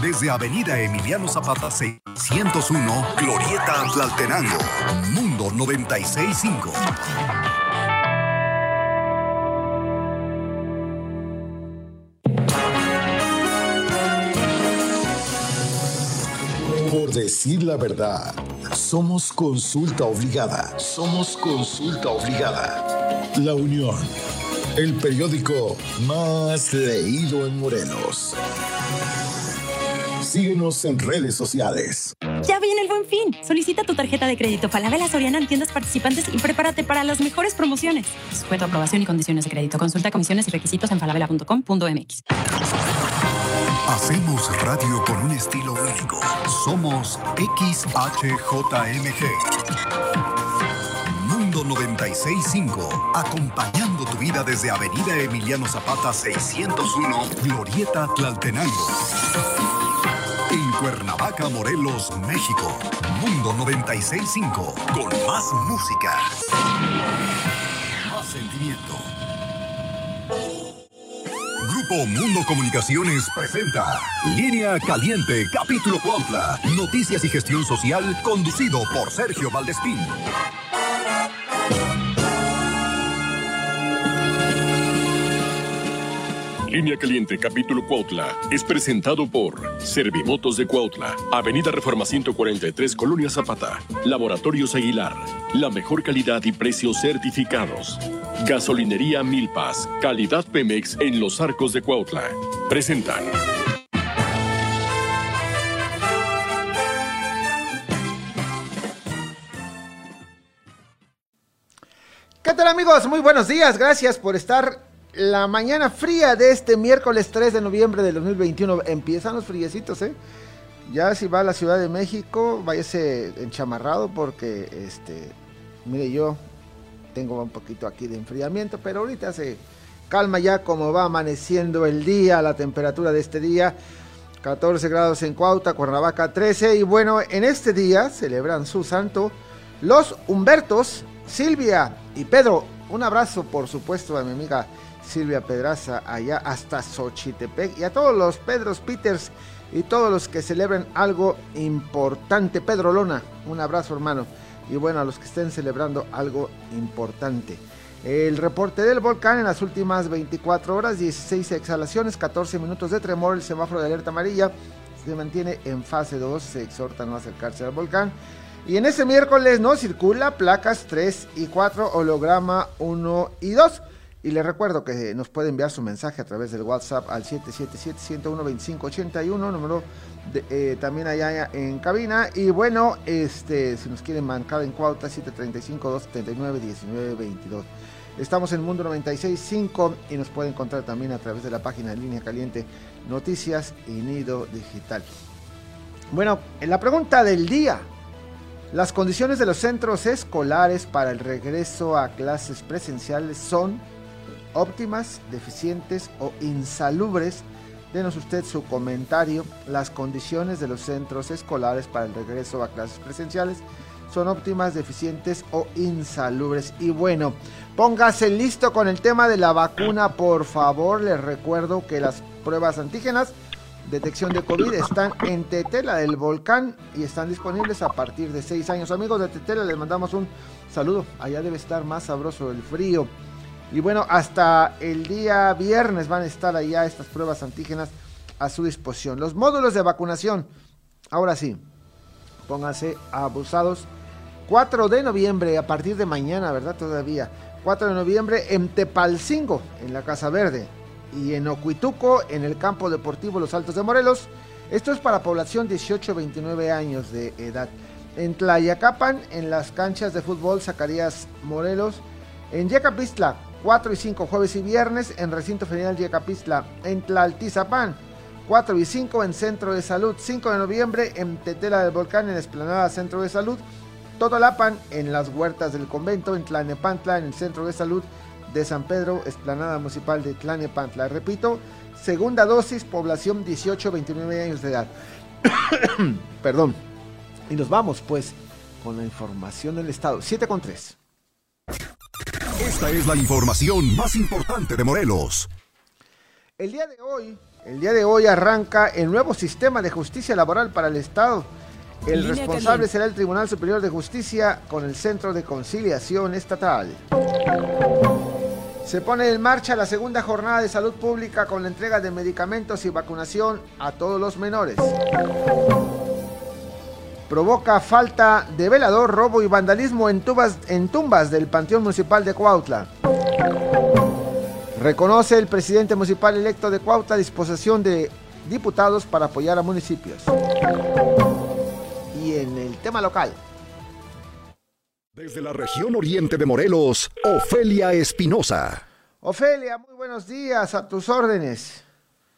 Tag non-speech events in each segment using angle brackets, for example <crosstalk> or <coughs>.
Desde Avenida Emiliano Zapata 601, Glorieta Tlaltenango, Mundo 965. Por decir la verdad, somos consulta obligada. Somos consulta obligada. La Unión, el periódico más leído en Morelos. Síguenos en redes sociales. Ya viene el buen fin. Solicita tu tarjeta de crédito Falabella Soriana en tiendas participantes y prepárate para las mejores promociones. Sujeto a aprobación y condiciones de crédito. Consulta comisiones y requisitos en falabella.com.mx. Hacemos radio con un estilo único. Somos XHJMG. Mundo 965, acompañando tu vida desde Avenida Emiliano Zapata 601, Glorieta Tlaltenango. En Cuernavaca, Morelos, México. Mundo 965, con más música. Más. Grupo Mundo Comunicaciones presenta Línea Caliente, capítulo Cuautla. Noticias y gestión social, conducido por Sergio Valdespín. Línea Caliente, capítulo Cuautla, es presentado por Servimotos de Cuautla, Avenida Reforma 143, Colonia Zapata, Laboratorios Aguilar, la mejor calidad y precios certificados. Gasolinería Milpas, calidad Pemex en los arcos de Cuautla. Presentan. ¿Qué tal amigos? Muy buenos días, gracias por estar la mañana fría de este miércoles 3 de noviembre del 2021. Empiezan los friecitos, ¿eh? Ya si va a la Ciudad de México, váyase enchamarrado porque, este, mire yo, tengo un poquito aquí de enfriamiento, pero ahorita se calma ya como va amaneciendo el día, la temperatura de este día. 14 grados en Cuauta, Cuernavaca 13. Y bueno, en este día celebran su santo los Humbertos, Silvia y Pedro. Un abrazo, por supuesto, a mi amiga Silvia Pedraza allá hasta Xochitepec y a todos los Pedros Peters y todos los que celebren algo importante. Pedro Lona, un abrazo hermano. Y bueno, a los que estén celebrando algo importante. El reporte del volcán en las últimas 24 horas, 16 exhalaciones, 14 minutos de tremor, el semáforo de alerta amarilla se mantiene en fase 2, se exhorta a no acercarse al volcán. Y en ese miércoles no circula placas 3 y 4, holograma 1 y 2. Y les recuerdo que nos puede enviar su mensaje a través del WhatsApp al 777-101-2581, número de, eh, también allá en cabina. Y bueno, este si nos quieren marcar en Cuauta, 735-279-1922. Estamos en Mundo 96.5 y nos puede encontrar también a través de la página de Línea Caliente Noticias y Nido Digital. Bueno, en la pregunta del día. Las condiciones de los centros escolares para el regreso a clases presenciales son óptimas, deficientes o insalubres. Denos usted su comentario. Las condiciones de los centros escolares para el regreso a clases presenciales son óptimas, deficientes o insalubres. Y bueno, póngase listo con el tema de la vacuna, por favor. Les recuerdo que las pruebas antígenas, detección de COVID, están en Tetela del Volcán y están disponibles a partir de 6 años. Amigos de Tetela, les mandamos un saludo. Allá debe estar más sabroso el frío. Y bueno, hasta el día viernes van a estar allá estas pruebas antígenas a su disposición. Los módulos de vacunación, ahora sí, pónganse abusados. 4 de noviembre, a partir de mañana, ¿verdad? Todavía. 4 de noviembre en Tepalcingo, en la Casa Verde. Y en Ocuituco, en el campo deportivo Los Altos de Morelos. Esto es para población 18-29 años de edad. En Tlayacapan, en las canchas de fútbol Zacarías Morelos. En Yecapistla, 4 y 5 jueves y viernes en Recinto Federal Yecapistla, en Tlaltizapán, 4 y 5 en Centro de Salud, 5 de noviembre en Tetela del Volcán, en Esplanada Centro de Salud, Totolapan, en las huertas del convento, en Tlanepantla, en el Centro de Salud de San Pedro, Esplanada Municipal de Tlanepantla. Repito, segunda dosis, población 18-29 años de edad. <coughs> Perdón. Y nos vamos pues con la información del Estado. 7 con 3. Esta es la información más importante de Morelos. El día de hoy, El día de hoy arranca el nuevo sistema de justicia laboral para el Estado. El responsable será el Tribunal Superior de Justicia con el Centro de Conciliación Estatal. Se pone en marcha la segunda jornada de salud pública con la entrega de medicamentos y vacunación a todos los menores. Provoca falta de velador, robo y vandalismo en, en tumbas del Panteón Municipal de Cuautla. Reconoce el presidente municipal electo de Cuautla disposición de diputados para apoyar a municipios. Y en el tema local. Desde la región oriente de Morelos, Ofelia Espinosa. Ofelia, muy buenos días, a tus órdenes.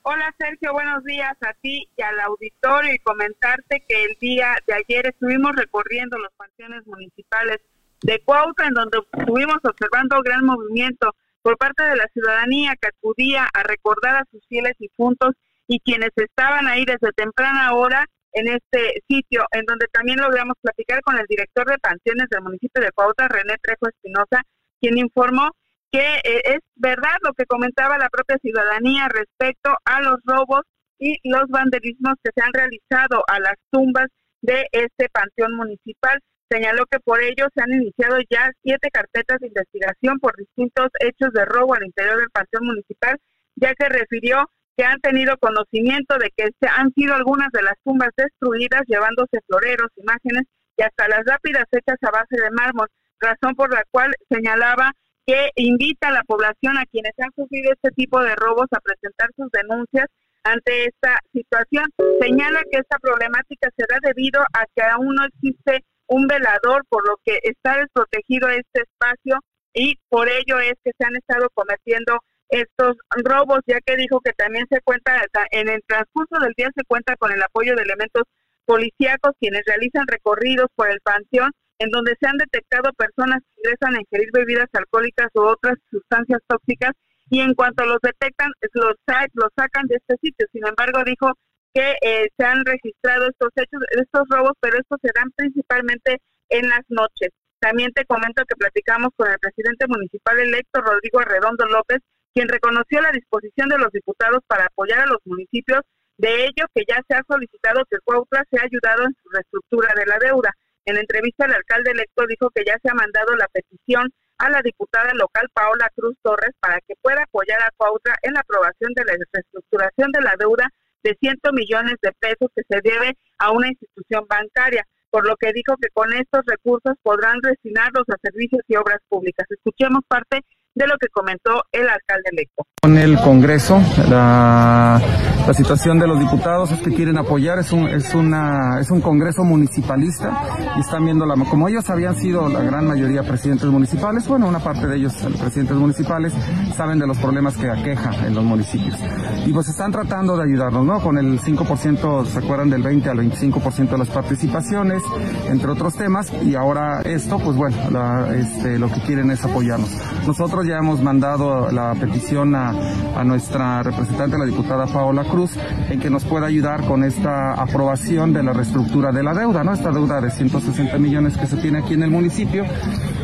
Hola Sergio, buenos días a ti y al auditorio. Y comentarte que el día de ayer estuvimos recorriendo los panteones municipales de Cuautla, en donde estuvimos observando gran movimiento por parte de la ciudadanía que acudía a recordar a sus fieles difuntos y quienes estaban ahí desde temprana hora en este sitio, en donde también logramos platicar con el director de pensiones del municipio de Cuautla, René Trejo Espinosa, quien informó que eh, es verdad lo que comentaba la propia ciudadanía respecto a los robos y los vandalismos que se han realizado a las tumbas de este panteón municipal. Señaló que por ello se han iniciado ya siete carpetas de investigación por distintos hechos de robo al interior del Panteón Municipal, ya que refirió que han tenido conocimiento de que se han sido algunas de las tumbas destruidas, llevándose floreros, imágenes y hasta las lápidas hechas a base de mármol, razón por la cual señalaba que invita a la población a quienes han sufrido este tipo de robos a presentar sus denuncias ante esta situación. Señala que esta problemática se da debido a que aún no existe un velador, por lo que está desprotegido este espacio y por ello es que se han estado cometiendo estos robos, ya que dijo que también se cuenta, en el transcurso del día se cuenta con el apoyo de elementos policíacos quienes realizan recorridos por el panteón en donde se han detectado personas que ingresan a ingerir bebidas alcohólicas u otras sustancias tóxicas y en cuanto los detectan los, los sacan de este sitio. Sin embargo, dijo que eh, se han registrado estos hechos, estos robos, pero estos se dan principalmente en las noches. También te comento que platicamos con el presidente municipal electo, Rodrigo Arredondo López, quien reconoció la disposición de los diputados para apoyar a los municipios, de ello que ya se ha solicitado que Cuautla sea ayudado en su reestructura de la deuda. En entrevista, el alcalde electo dijo que ya se ha mandado la petición a la diputada local Paola Cruz Torres para que pueda apoyar a Cuautla en la aprobación de la reestructuración de la deuda de 100 millones de pesos que se debe a una institución bancaria, por lo que dijo que con estos recursos podrán destinarlos a servicios y obras públicas. Escuchemos parte de lo que comentó el alcalde electo. Con el Congreso, la, la, situación de los diputados es que quieren apoyar, es un, es una, es un Congreso municipalista y están viendo, la, como ellos habían sido la gran mayoría presidentes municipales, bueno, una parte de ellos presidentes municipales, saben de los problemas que aqueja en los municipios. Y pues están tratando de ayudarnos, ¿no? Con el 5%, ¿se acuerdan del 20 al 25% de las participaciones, entre otros temas, y ahora esto, pues bueno, la, este, lo que quieren es apoyarnos. Nosotros ya hemos mandado la petición a, nuestra representante, la diputada Paola En que nos pueda ayudar con esta aprobación de la reestructura de la deuda, ¿no? Esta deuda de 160 millones que se tiene aquí en el municipio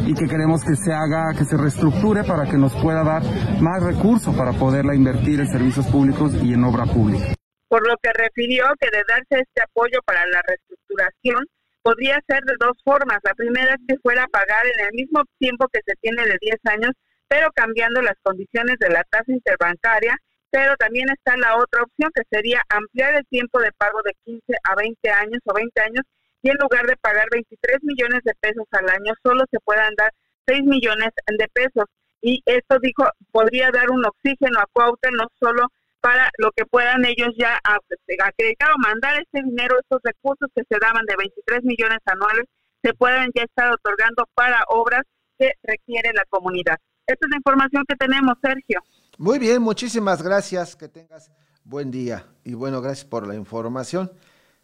y que queremos que se haga, que se reestructure para que nos pueda dar más recursos para poderla invertir en servicios públicos y en obra pública. Por lo que refirió que de darse este apoyo para la reestructuración, podría ser de dos formas. La primera es que fuera a pagar en el mismo tiempo que se tiene de 10 años pero cambiando las condiciones de la tasa interbancaria, pero también está la otra opción que sería ampliar el tiempo de pago de 15 a 20 años o 20 años y en lugar de pagar 23 millones de pesos al año, solo se puedan dar 6 millones de pesos. Y esto dijo, podría dar un oxígeno a Cuauhtémoc no solo para lo que puedan ellos ya acreditar o mandar este dinero, estos recursos que se daban de 23 millones anuales, se puedan ya estar otorgando para obras que requiere la comunidad. Esta es la información que tenemos, Sergio. Muy bien, muchísimas gracias. Que tengas buen día. Y bueno, gracias por la información.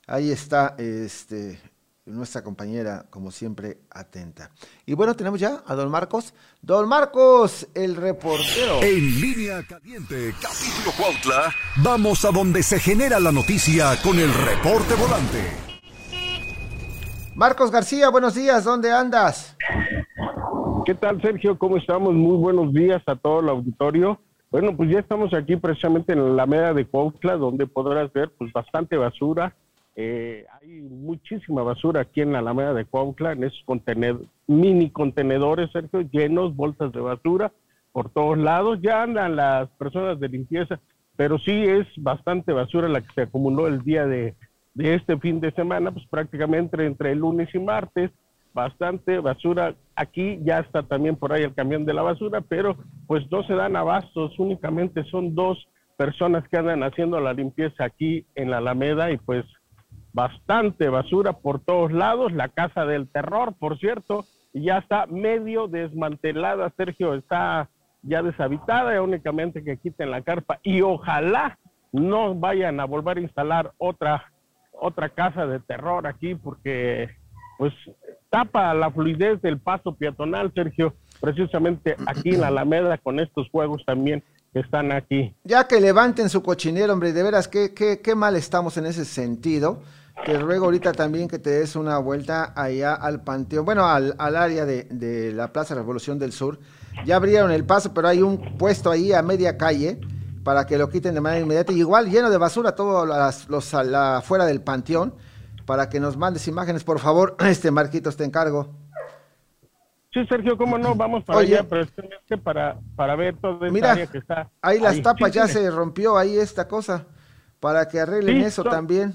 Ahí está este, nuestra compañera, como siempre, atenta. Y bueno, tenemos ya a don Marcos. Don Marcos, el reportero. En línea caliente, capítulo Cuautla, vamos a donde se genera la noticia con el reporte volante. Marcos García, buenos días, ¿dónde andas? ¿Qué tal, Sergio? ¿Cómo estamos? Muy buenos días a todo el auditorio. Bueno, pues ya estamos aquí precisamente en la Alameda de Cuautla, donde podrás ver pues bastante basura. Eh, hay muchísima basura aquí en la Alameda de Cuautla, en esos mini contenedores, Sergio, llenos, bolsas de basura por todos lados. Ya andan las personas de limpieza, pero sí es bastante basura la que se acumuló el día de, de este fin de semana, pues prácticamente entre el lunes y martes bastante basura. Aquí ya está también por ahí el camión de la basura, pero pues no se dan abastos, únicamente son dos personas que andan haciendo la limpieza aquí en la Alameda y pues bastante basura por todos lados. La casa del terror, por cierto, ya está medio desmantelada, Sergio, está ya deshabitada, únicamente que quiten la carpa y ojalá no vayan a volver a instalar otra otra casa de terror aquí porque pues tapa la fluidez del paso peatonal, Sergio, precisamente aquí en la Alameda con estos juegos también que están aquí. Ya que levanten su cochinero, hombre, de veras, qué, qué, qué mal estamos en ese sentido. Te ruego ahorita también que te des una vuelta allá al panteón, bueno, al, al área de, de, la Plaza Revolución del Sur. Ya abrieron el paso, pero hay un puesto ahí a media calle para que lo quiten de manera inmediata. igual lleno de basura todo las, los, la, fuera del panteón para que nos mandes imágenes, por favor. <clears throat> Este Marquitos, te encargo. Sí, Sergio, cómo no, vamos para allá, pero es que para, para ver todo Mira, área que está. Ahí las tapas ya se rompió ahí esta cosa, para que arreglen eso también.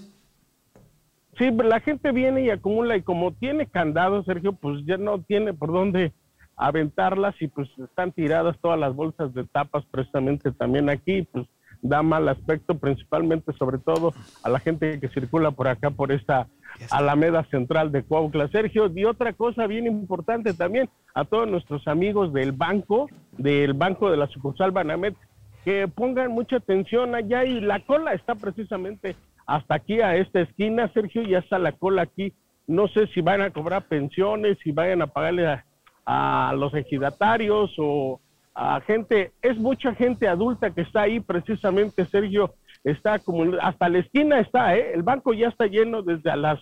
Sí, la gente viene y acumula y como tiene candado, Sergio, pues ya no tiene por dónde aventarlas y pues están tiradas todas las bolsas de tapas precisamente también aquí, pues da mal aspecto, principalmente sobre todo a la gente que circula por acá, por esta Alameda Central de Cuauhtla. Sergio, y otra cosa bien importante también, a todos nuestros amigos del banco, del banco de la sucursal Banamet, que pongan mucha atención allá y la cola está precisamente hasta aquí a esta esquina, Sergio, ya está la cola aquí. No sé si van a cobrar pensiones, si vayan a pagarle a, a los ejidatarios o a gente, es mucha gente adulta que está ahí precisamente, Sergio, está como hasta la esquina está, ¿eh? el banco ya está lleno desde a las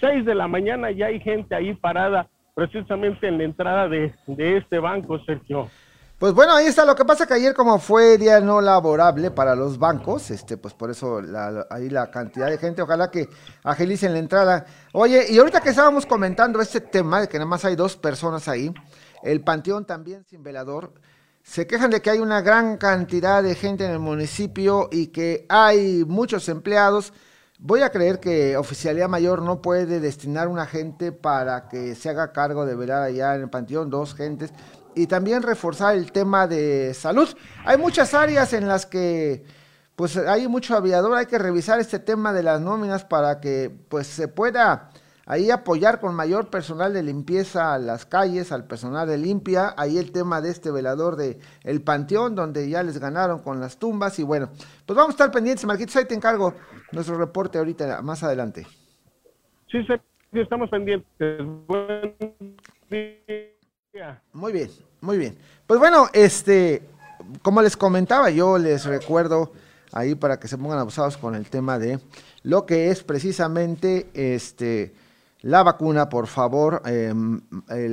6 de la mañana, ya hay gente ahí parada precisamente en la entrada de, de este banco, Sergio. Pues bueno, ahí está. Lo que pasa que ayer como fue día no laborable para los bancos, este, pues por eso la, ahí la cantidad de gente, ojalá que agilicen la entrada. Oye, y ahorita que estábamos comentando este tema de que nada más hay dos personas ahí, el panteón también sin velador, se quejan de que hay una gran cantidad de gente en el municipio y que hay muchos empleados. Voy a creer que Oficialía Mayor no puede destinar una gente para que se haga cargo de velar allá en el panteón, dos gentes y también reforzar el tema de salud. Hay muchas áreas en las que pues hay mucho aviador, hay que revisar este tema de las nóminas para que pues se pueda ahí apoyar con mayor personal de limpieza a las calles, al personal de limpia, ahí el tema de este velador de el panteón donde ya les ganaron con las tumbas y bueno, pues vamos a estar pendientes, Marquitos, ahí te encargo nuestro reporte ahorita más adelante. Sí, sí estamos pendientes. Buen muy bien, muy bien. Pues bueno, este, como les comentaba, yo les recuerdo ahí para que se pongan abusados con el tema de lo que es precisamente este la vacuna, por favor, em,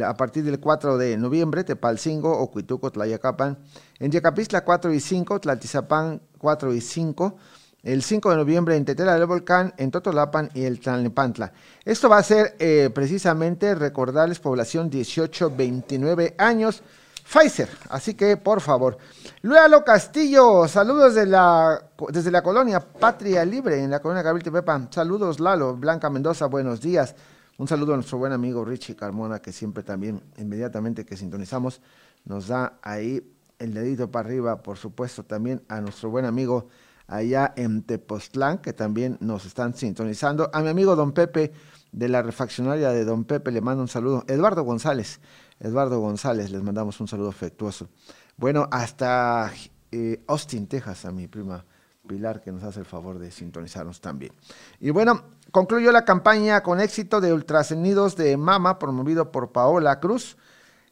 a partir del 4 de noviembre, Tepalcingo, Ocuituco, Tlayacapan, en Yacapistla 4 y 5, Tlaltizapán 4 y 5, el 5 de noviembre en Tetela del Volcán, en Totolapan y el Tlalnepantla. Esto va a ser eh, precisamente recordarles población 18-29 años, Pfizer, así que por favor. Luego Castillo, saludos de la, desde la colonia Patria Libre, en la colonia Gabriel Pepa. Saludos Lalo, Blanca Mendoza, buenos días. Un saludo a nuestro buen amigo Richie Carmona, que siempre también, inmediatamente que sintonizamos, nos da ahí el dedito para arriba, por supuesto, también a nuestro buen amigo allá en Tepoztlán, que también nos están sintonizando. A mi amigo Don Pepe de la refaccionaria de Don Pepe le mando un saludo. Eduardo González, Eduardo González, les mandamos un saludo afectuoso. Bueno, hasta eh, Austin, Texas, a mi prima Pilar, que nos hace el favor de sintonizarnos también. Y bueno, concluyó la campaña con éxito de ultrasonidos de mama, promovido por Paola Cruz.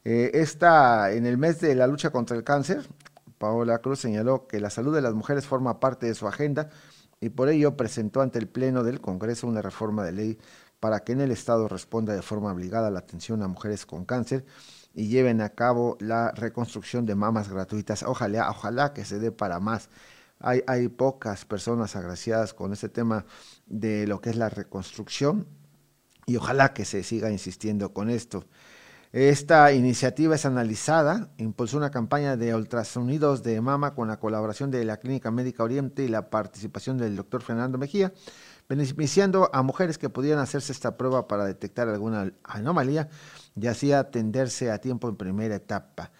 Eh, en el mes de la lucha contra el cáncer, Paola Cruz señaló que la salud de las mujeres forma parte de su agenda y por ello presentó ante el Pleno del Congreso una reforma de ley para que en el Estado responda de forma obligada la atención a mujeres con cáncer y lleven a cabo la reconstrucción de mamas gratuitas. Ojalá, ojalá que se dé para más. Hay, hay pocas personas agraciadas con este tema de lo que es la reconstrucción y ojalá que se siga insistiendo con esto. Esta iniciativa es analizada, impulsó una campaña de ultrasonidos de mama con la colaboración de la Clínica Médica Oriente y la participación del doctor Fernando Mejía, beneficiando a mujeres que pudieran hacerse esta prueba para detectar alguna anomalía y así atenderse a tiempo en primera etapa.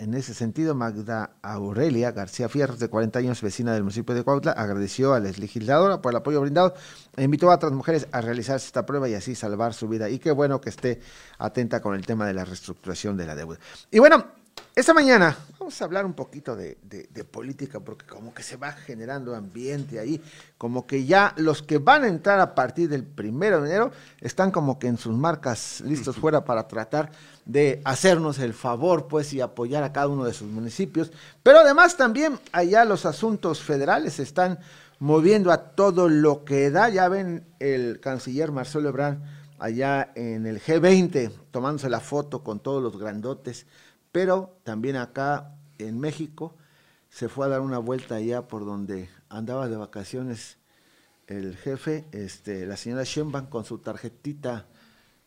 En ese sentido, Magda Aurelia García Fierros, de 40 años, vecina del municipio de Cuautla, agradeció a la legisladora por el apoyo brindado e invitó a otras mujeres a realizarse esta prueba y así salvar su vida. Y qué bueno que esté atenta con el tema de la reestructuración de la deuda. Y bueno, esta mañana vamos a hablar un poquito de, política porque como que se va generando ambiente ahí, como que ya los que van a entrar a partir del primero de enero están como que en sus marcas listos fuera para tratar de hacernos el favor pues y apoyar a cada uno de sus municipios, pero además también allá los asuntos federales se están moviendo a todo lo que da, ya ven el canciller Marcelo Ebrard allá en el G20 tomándose la foto con todos los grandotes. Pero también acá en México se fue a dar una vuelta allá por donde andaba de vacaciones el jefe, este, la señora Sheinbaum con su tarjetita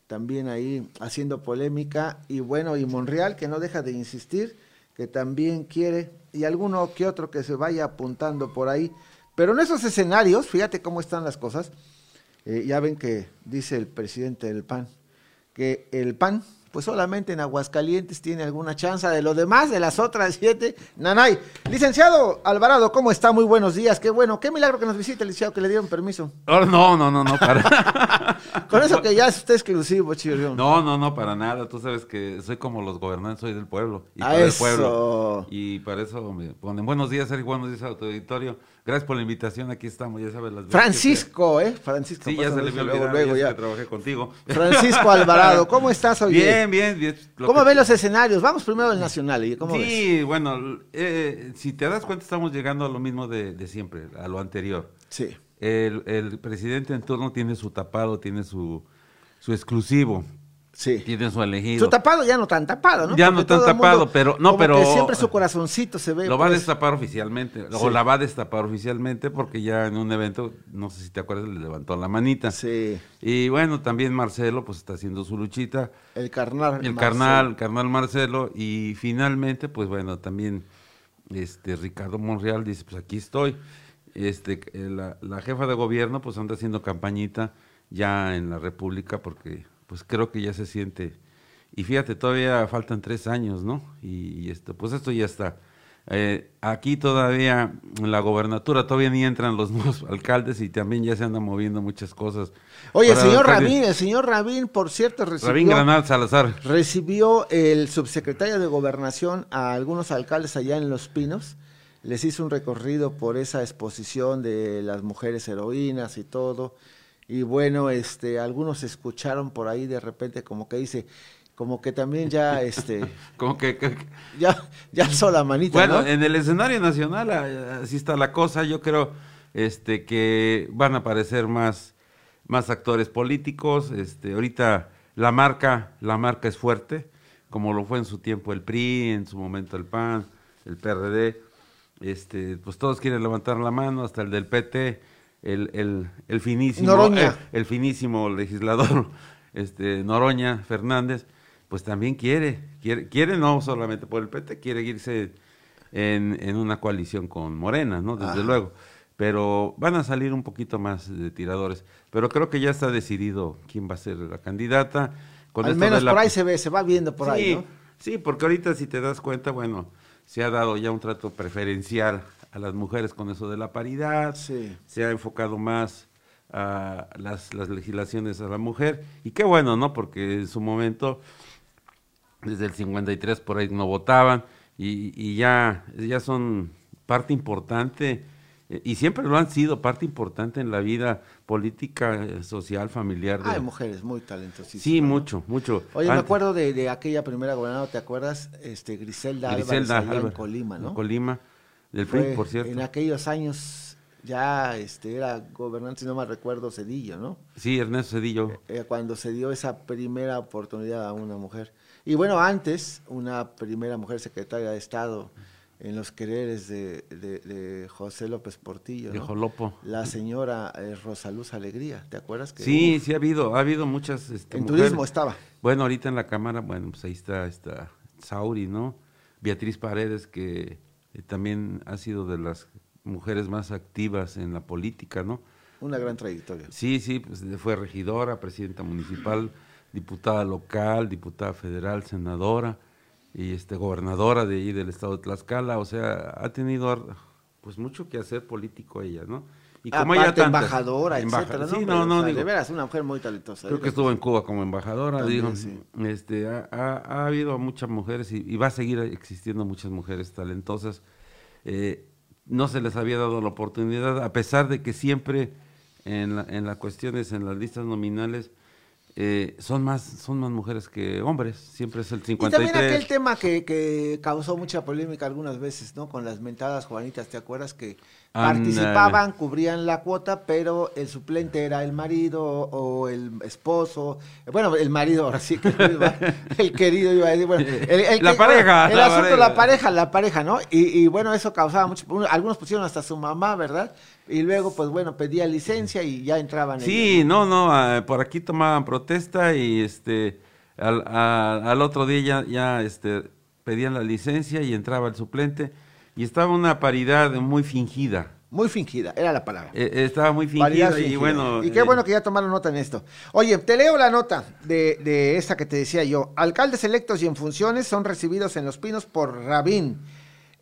también ahí haciendo polémica y bueno, y Monreal que no deja de insistir que también quiere y alguno que otro que se vaya apuntando por ahí. Pero en esos escenarios, fíjate cómo están las cosas, eh, ya ven que dice el presidente del PAN, que el PAN pues solamente en Aguascalientes tiene alguna chance. De lo demás, de las otras siete, nanay. Licenciado Alvarado, ¿cómo está? Muy buenos días. Qué bueno. Qué milagro que nos visite, licenciado, que le dieron permiso. Oh, no, no, no, no, para. <laughs> Con eso que ya es usted exclusivo, Chirrión. No, no, no, para nada. Tú sabes que soy como los gobernantes, soy del pueblo. Y para el pueblo. Y para eso me ponen buenos días, Eric, buenos días a tu auditorio. Gracias por la invitación, aquí estamos, ya sabes las Francisco, ¿eh? Francisco. Sí, ya se le vio luego, luego ya. Que trabajé contigo. Francisco Alvarado, <laughs> ¿cómo estás hoy? Bien, bien, bien. ¿Cómo ven los escenarios? Vamos primero al Nacional, ¿cómo Sí, bueno, eh, si te das cuenta estamos llegando a lo mismo de, de siempre, a lo anterior. Sí. El, el, presidente en turno tiene su tapado, tiene su, su exclusivo. Sí. Tiene su elegido. Su tapado ya no tan tapado, ¿no? Ya no tan tapado, pero no, pero siempre su corazoncito se ve. Lo va a pues. destapar oficialmente, o la va a destapar oficialmente porque ya en un evento, no sé si te acuerdas, le levantó la manita. Sí. Y bueno, también Marcelo pues está haciendo su luchita. El carnal. El carnal, carnal Marcelo y finalmente pues bueno, también este Ricardo Monreal dice, pues aquí estoy. Este la, la jefa de gobierno pues anda haciendo campañita ya en la República porque pues creo que ya se siente. Y fíjate, todavía faltan tres años, ¿no? Y, esto, pues esto ya está. Eh, aquí todavía en la gobernatura todavía ni entran los <laughs> nuevos alcaldes y también ya se andan moviendo muchas cosas. Oye, el señor Rabín, el señor Rabín, por cierto, recibió, Rabín Granal Salazar. recibió el subsecretario de Gobernación a algunos alcaldes allá en Los Pinos. Les hizo un recorrido por esa exposición de las mujeres heroínas y todo y bueno, este, algunos escucharon por ahí de repente como que dice, como que también ya, <laughs> este, como que, ya, ya alzó la manita. Bueno, en el escenario nacional así está la cosa. Yo creo, este, que van a aparecer más, más actores políticos. Este, ahorita la marca, la marca es fuerte, como lo fue en su tiempo el PRI, en su momento el PAN, el PRD. Este, pues todos quieren levantar la mano, hasta el del PT el, el, el finísimo, eh, el finísimo legislador <laughs> este, Noroña Fernández, pues también quiere, quiere, quiere no solamente por el PT, quiere irse en, en una coalición con Morena, ¿no? Desde luego. Pero van a salir un poquito más de tiradores. Pero creo que ya está decidido quién va a ser la candidata. Al menos por ahí se ve, se va viendo por ahí, ¿no? Sí, porque ahorita si te das cuenta, bueno, se ha dado ya un trato preferencial a las mujeres con eso de la paridad, se ha enfocado más a las, las, legislaciones a la mujer, y qué bueno, ¿no? Porque en su momento, desde el 53 por ahí no votaban, y, y ya, ya son parte importante, eh, y siempre lo han sido, parte importante en la vida política, eh, social, familiar. Hay mujeres muy talentosísimas. Sí, mucho, mucho. Oye, me acuerdo de, de, aquella primera gobernadora, ¿te acuerdas? Este, Griselda, Griselda Álvarez, en Colima, ¿no? Colima del PRI, por cierto. En aquellos años ya este, era gobernante, si no me recuerdo, Cedillo, ¿no? Sí, Ernesto Cedillo. Eh, cuando se dio esa primera oportunidad a una mujer. Y bueno, antes, una primera mujer secretaria de Estado en los quereres de, de- de José López Portillo, De ¿no? Jolopo. La señora eh, Rosaluz Alegría, ¿te acuerdas? Que Sí, sí ha habido, ha habido muchas este, En mujeres. turismo estaba. Bueno, ahorita en la Cámara, bueno, pues ahí está, está Sauri, ¿no? Beatriz Paredes, que eh, también ha sido de las mujeres más activas en la política, ¿no? Una gran trayectoria. Sí, sí, pues fue regidora, presidenta municipal, diputada local, diputada federal, senadora y este gobernadora de ahí del estado de Tlaxcala, o sea, ha tenido pues mucho que hacer político ella, ¿no? Y como ella Aparte, tantas- embajadora, embaja- etcétera. Sí, no, o no, sea, digo, de veras, una mujer muy talentosa. Creo que estuvo en Cuba como embajadora, También, digo, sí. este, ha, ha- ha habido muchas mujeres y, y va a seguir existiendo muchas mujeres talentosas. Eh, no se les había dado la oportunidad, a pesar de que siempre en, la, en las cuestiones, en las listas nominales, eh, son más son más mujeres que hombres, siempre es el Y también 53. aquel tema que, que causó mucha polémica algunas veces, ¿no? Con las mentadas Juanitas, ¿te acuerdas? Que. Participaban, cubrían la cuota, pero el suplente era el marido o el esposo. Bueno, el marido, ahora sí que el <laughs> querido iba a decir, bueno, el, el La que- pareja, El la asunto, pareja. la pareja, la pareja, ¿no? Y, y bueno, eso causaba mucho. Algunos pusieron hasta su mamá, ¿verdad? Y luego, pues bueno, pedía licencia y ya entraban. Sí, no, no, ah, por aquí tomaban protesta y este al, a- al otro día ya, ya este, pedían la licencia y entraba el suplente y estaba una paridad muy fingida. Muy fingida, era la palabra. Eh, eh, estaba muy fingida y bueno. Y qué eh, bueno que ya tomaron nota en esto. Oye, te leo la nota de, de esta que te decía yo. Alcaldes electos y en funciones son recibidos en Los Pinos por Rabín.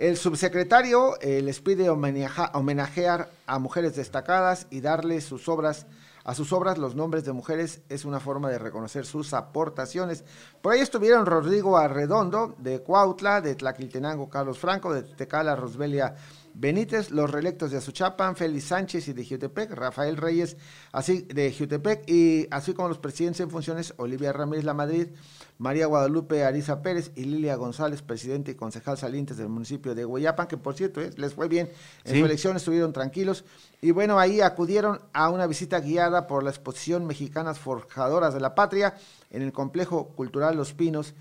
El subsecretario eh, les pide homenajear a mujeres destacadas y darle sus obras, a sus obras los nombres de mujeres es una forma de reconocer sus aportaciones. Por ahí estuvieron Rodrigo Arredondo de Cuautla, de Tlaquiltenango Carlos Franco, de Tecala Rosbelia Benítez, los reelectos de Azuchapan, Félix Sánchez y de Jutepec, Rafael Reyes, así de Jutepec, y así como los presidentes en funciones, Olivia Ramírez La Madrid, María Guadalupe Ariza Pérez y Lilia González, presidente y concejal salientes del municipio de Hueyapan, que por cierto eh, les fue bien en Sí. su elección, estuvieron tranquilos. Y bueno, ahí acudieron a una visita guiada por la exposición Mexicanas Forjadoras de la Patria en el complejo cultural Los Pinos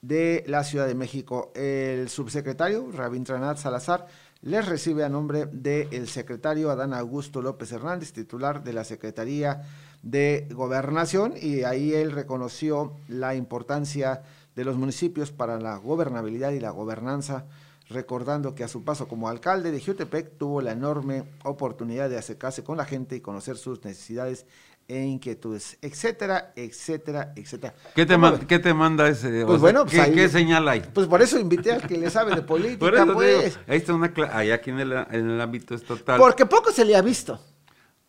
de la Ciudad de México. El subsecretario Rabindranath Salazar les recibe a nombre del secretario Adán Augusto López Hernández, titular de la Secretaría de Gobernación, y ahí él reconoció la importancia de los municipios para la gobernabilidad y la gobernanza, recordando que a su paso como alcalde de Jutepec tuvo la enorme oportunidad de acercarse con la gente y conocer sus necesidades e inquietudes, etcétera, etcétera, etcétera. ¿Qué te, ¿Cómo ma- ven? qué te manda ese? o Pues sea, bueno, pues ¿qué, ahí- qué señal hay? Pues por eso invité al que le sabe de política, <laughs> Por eso pues. digo, ahí está una ahí aquí en el, en el ámbito estatal. Porque poco se le ha visto.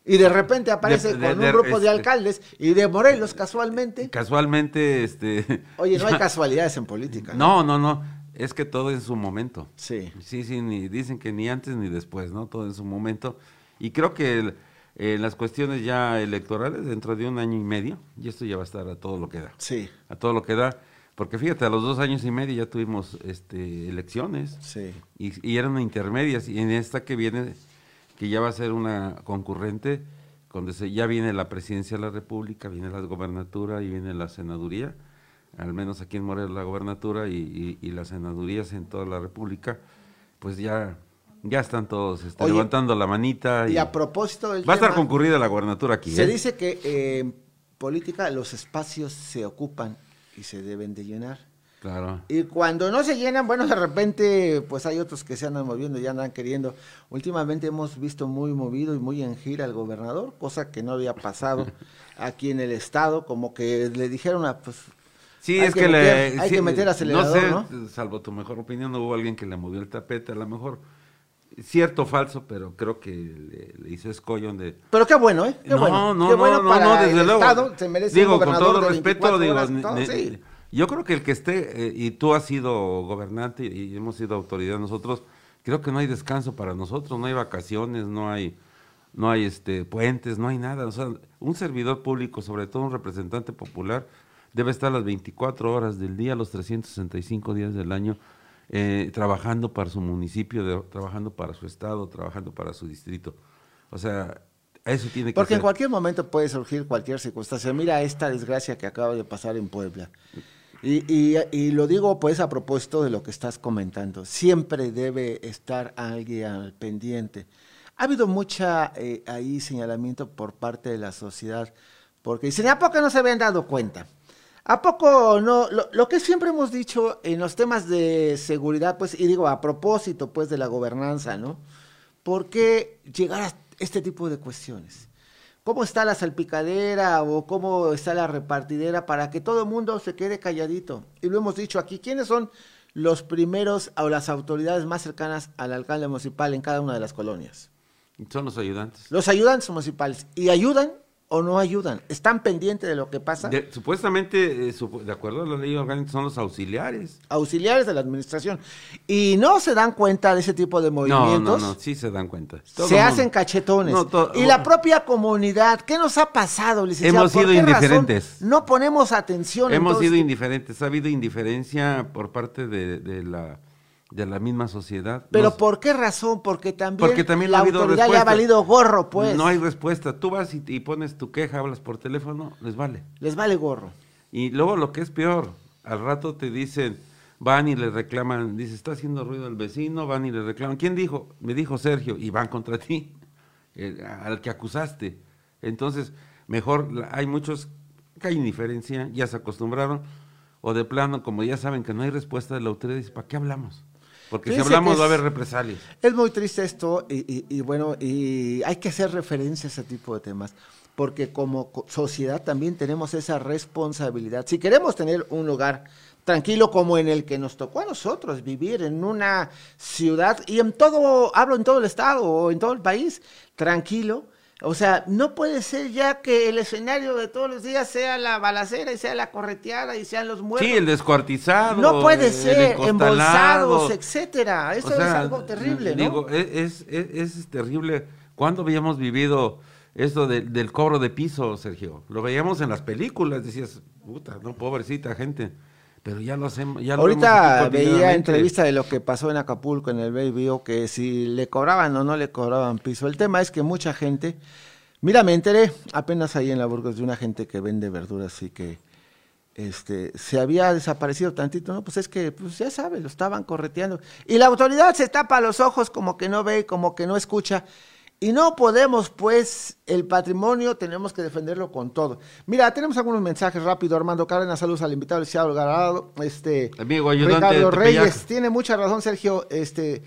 Y de repente aparece De- de- con de- un grupo de este- alcaldes y de Morelos casualmente. Casualmente, este. <laughs> Oye, no hay <laughs> casualidades en política. No, no, no. Es que todo en su momento. Sí. Sí, sí, ni, dicen que ni antes ni después, ¿no? Todo en su momento. Y creo que el- eh, las cuestiones ya electorales, dentro de un año y medio, y esto ya va a estar a todo lo que da. Sí, A todo lo que da. Porque fíjate, a los dos años y medio ya tuvimos este, elecciones. sí. y, y eran intermedias y en esta que viene que ya va a ser una concurrente donde se, ya viene la presidencia de la república viene la gobernatura y viene la senaduría al menos aquí en Morelos la gobernatura y, y- y las senadurías en toda la república pues ya ya están todos este, Oye, levantando la manita y, Y a propósito del va a estar concurrida la gobernatura aquí se ¿eh? dice que eh, en política los espacios se ocupan y se deben de llenar. Claro Y cuando no se llenan, bueno, de repente, pues hay otros que se andan moviendo, ya andan queriendo. Últimamente hemos visto muy movido y muy en gira al gobernador, cosa que no había pasado <laughs> aquí en el estado, como que le dijeron a, pues, Sí, Hay es que que, meter- le, hay sí, que meter acelerador, no sé, ¿no? salvo tu mejor opinión, no hubo alguien que le movió el tapete, a lo mejor cierto o falso, pero creo que le, le hizo escollo donde pero qué bueno, ¿eh? Qué no, bueno, no, qué no, bueno no, para no, desde el luego. estado, se merece digo, un con todo respeto, 24 digo, todo, ne- sí. Yo creo que el que esté, eh, y tú has sido gobernante y hemos sido autoridad nosotros, creo que no hay descanso para nosotros, no hay vacaciones, no hay, no hay este puentes, no hay nada. O sea, un servidor público, sobre todo un representante popular, debe estar las 24 horas del día, los 365 días del año, eh, trabajando para su municipio, de- trabajando para su estado, trabajando para su distrito. O sea, eso tiene que Porque ser. en cualquier momento puede surgir cualquier circunstancia. Mira esta desgracia que acaba de pasar en Puebla. Y, y- lo digo pues a propósito de lo que estás comentando. Siempre debe estar alguien al pendiente. Ha habido mucha eh, ahí señalamiento por parte de la sociedad, porque dicen, ¿a poco no se habían dado cuenta? ¿A poco no? Lo, lo que siempre hemos dicho en los temas de seguridad, pues, y digo, a propósito, pues, de la gobernanza, ¿no? ¿Por qué llegar a este tipo de cuestiones? ¿Cómo está la salpicadera o cómo está la repartidera para que todo el mundo se quede calladito? Y lo hemos dicho aquí, ¿quiénes son los primeros o las autoridades más cercanas al alcalde municipal en cada una de las colonias? Son los ayudantes. Los ayudantes municipales. ¿Y ayudan o no ayudan? ¿Están pendientes de lo que pasa? De- supuestamente, eh, de acuerdo a la ley orgánica, son los auxiliares. Auxiliares de la administración. Y no se dan cuenta de ese tipo de No, movimientos. no, no, sí se dan cuenta. Todo se hacen cachetones. No, to- y la propia comunidad, ¿qué nos ha pasado, licenciado? Hemos ¿Por sido indiferentes. No ponemos atención. en Hemos sido indiferentes, ha habido indiferencia por parte de, de la, de la misma sociedad. Pero Nos- ¿por qué razón? Porque también, porque también la ha habido autoridad le ha respuesta. valido gorro, pues. No hay respuesta. Tú vas y, y pones tu queja, hablas por teléfono, les vale. Les vale gorro. Y luego lo que es peor, al rato te dicen, van y le reclaman, dice, está haciendo ruido el vecino, van y le reclaman. ¿Quién dijo? Me dijo Sergio, y van contra <laughs> ti, al que acusaste. Entonces, mejor, hay muchos que hay indiferencia, ya se acostumbraron, o de plano, como ya saben que no hay respuesta de la autoridad, dice, ¿para qué hablamos? Porque si hablamos que va a es- haber represalias. Es muy triste esto y, y- y bueno, y hay que hacer referencia a ese tipo de temas, porque como co- sociedad también tenemos esa responsabilidad. Si queremos tener un lugar tranquilo como en el que nos tocó a nosotros vivir en una ciudad y en todo, hablo en todo el estado o en todo el país, tranquilo. O sea, no puede ser ya que el escenario de todos los días sea la balacera y sea la correteada y sean los muertos. Sí, el descuartizado. no puede ser, embolsados, etcétera. Eso O sea, es algo terrible, ¿no? Digo, e, es, es, es- es terrible. ¿Cuándo habíamos vivido esto de- del cobro de piso, Sergio? Lo veíamos en las películas, decías, puta, no, pobrecita gente. Pero ya lo hacemos. Ya Ahorita veía entrevista de lo que pasó en Acapulco en el Baby que si le cobraban o no le cobraban piso. El tema es que mucha gente, mira, me enteré apenas ahí en la Burgos de una gente que vende verduras y que este se había desaparecido tantito, no, pues es que pues ya sabe, lo estaban correteando. Y la autoridad se tapa los ojos como que no ve, como que no escucha. Y no podemos, pues, el patrimonio tenemos que defenderlo con todo. Mira, tenemos algunos mensajes rápido. Armando Cárdenas, saludos al invitado, el Algarado. Este, Amigo ayudante Ricardo Reyes, tiene mucha razón, Sergio. Este,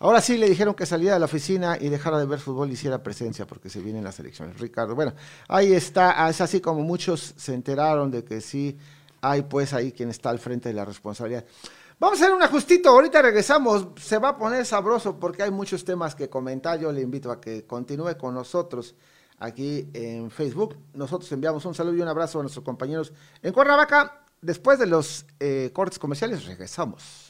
ahora sí le dijeron que saliera de la oficina y dejara de ver fútbol y hiciera presencia porque se vienen las elecciones. Ricardo, bueno, ahí está. Es así como muchos se enteraron de que sí hay, pues, ahí quien está al frente de la responsabilidad. Vamos a hacer un ajustito, ahorita regresamos, se va a poner sabroso porque hay muchos temas que comentar, yo le invito a que continúe con nosotros aquí en Facebook. Nosotros enviamos un saludo y un abrazo a nuestros compañeros en Cuernavaca. Después de los eh, cortes comerciales regresamos.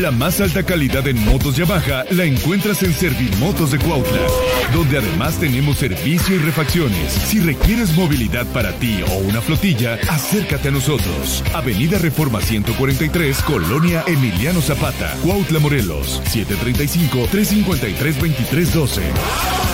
La más alta calidad en motos Yamaha la encuentras en Servimotos de Cuautla, donde además tenemos servicio y refacciones. Si requieres movilidad para ti o una flotilla, acércate a nosotros. Avenida Reforma 143, Colonia Emiliano Zapata, Cuautla, Morelos, 735 353 2312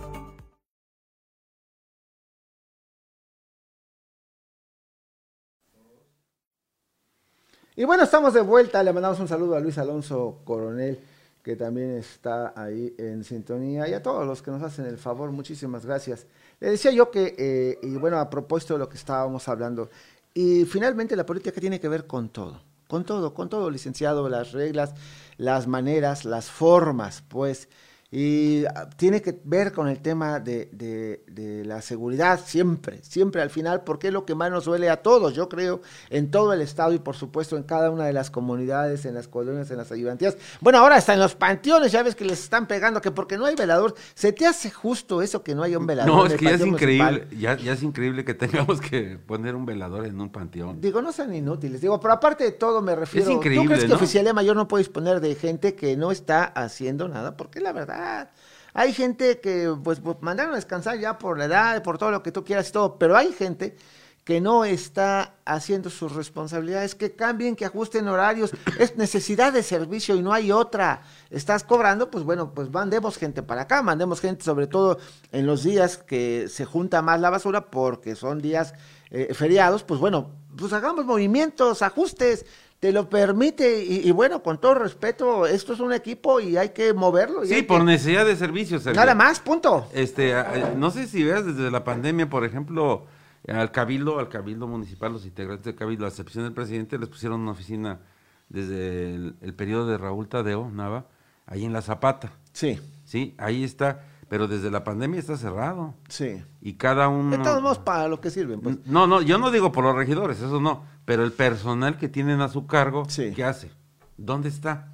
Y bueno, estamos de vuelta. Le mandamos un saludo a Luis Alonso Coronel, que también está ahí en sintonía, y a todos los que nos hacen el favor, muchísimas gracias. Le decía yo que, eh, y bueno, a propósito de lo que estábamos hablando, y finalmente la política tiene que ver con todo, con todo, con todo, licenciado, las reglas, las maneras, las formas, pues, y ah, tiene que ver con el tema de, de, de, la seguridad siempre, siempre al final, porque es lo que más nos duele a todos, yo creo, en todo el estado y por supuesto en cada una de las comunidades, en las colonias, en las ayudantías. Bueno, ahora hasta en los panteones, ya ves que les están pegando, que porque no hay velador, ¿se te hace justo eso que no hay un velador? No, es que ya es increíble, ya, ya, es increíble que tengamos que poner un velador en un panteón. Digo, no sean inútiles, digo, pero aparte de todo me refiero, es increíble, ¿tú crees que ¿no? Oficialía Mayor no puede disponer de gente que no está haciendo nada? Porque la verdad... Hay gente que, pues, pues, mandaron a descansar ya por la edad, por todo lo que tú quieras y todo, pero hay gente que no está haciendo sus responsabilidades, que cambien, que ajusten horarios, es necesidad de servicio y no hay otra. Estás cobrando, pues bueno, pues mandemos gente para acá, mandemos gente sobre todo en los días que se junta más la basura porque son días eh, feriados, pues bueno, pues hagamos movimientos, ajustes, te lo permite y, y, bueno, con todo respeto, esto es un equipo y hay que moverlo. Y sí, por que... necesidad de servicio. Sergio. Nada más, punto. Este, no sé si veas desde la pandemia, por ejemplo, al cabildo, al cabildo municipal, los integrantes del cabildo, a excepción del presidente, les pusieron una oficina desde el, el periodo de Raúl Tadeo Nava, ahí en la Zapata. Sí. Sí, ahí está pero desde la pandemia está cerrado. Sí. Y cada uno... De todos modos, para lo que sirven. Pues. No, no, yo no digo por los regidores, eso no, pero el personal que tienen a su cargo, sí. ¿qué hace? ¿Dónde está?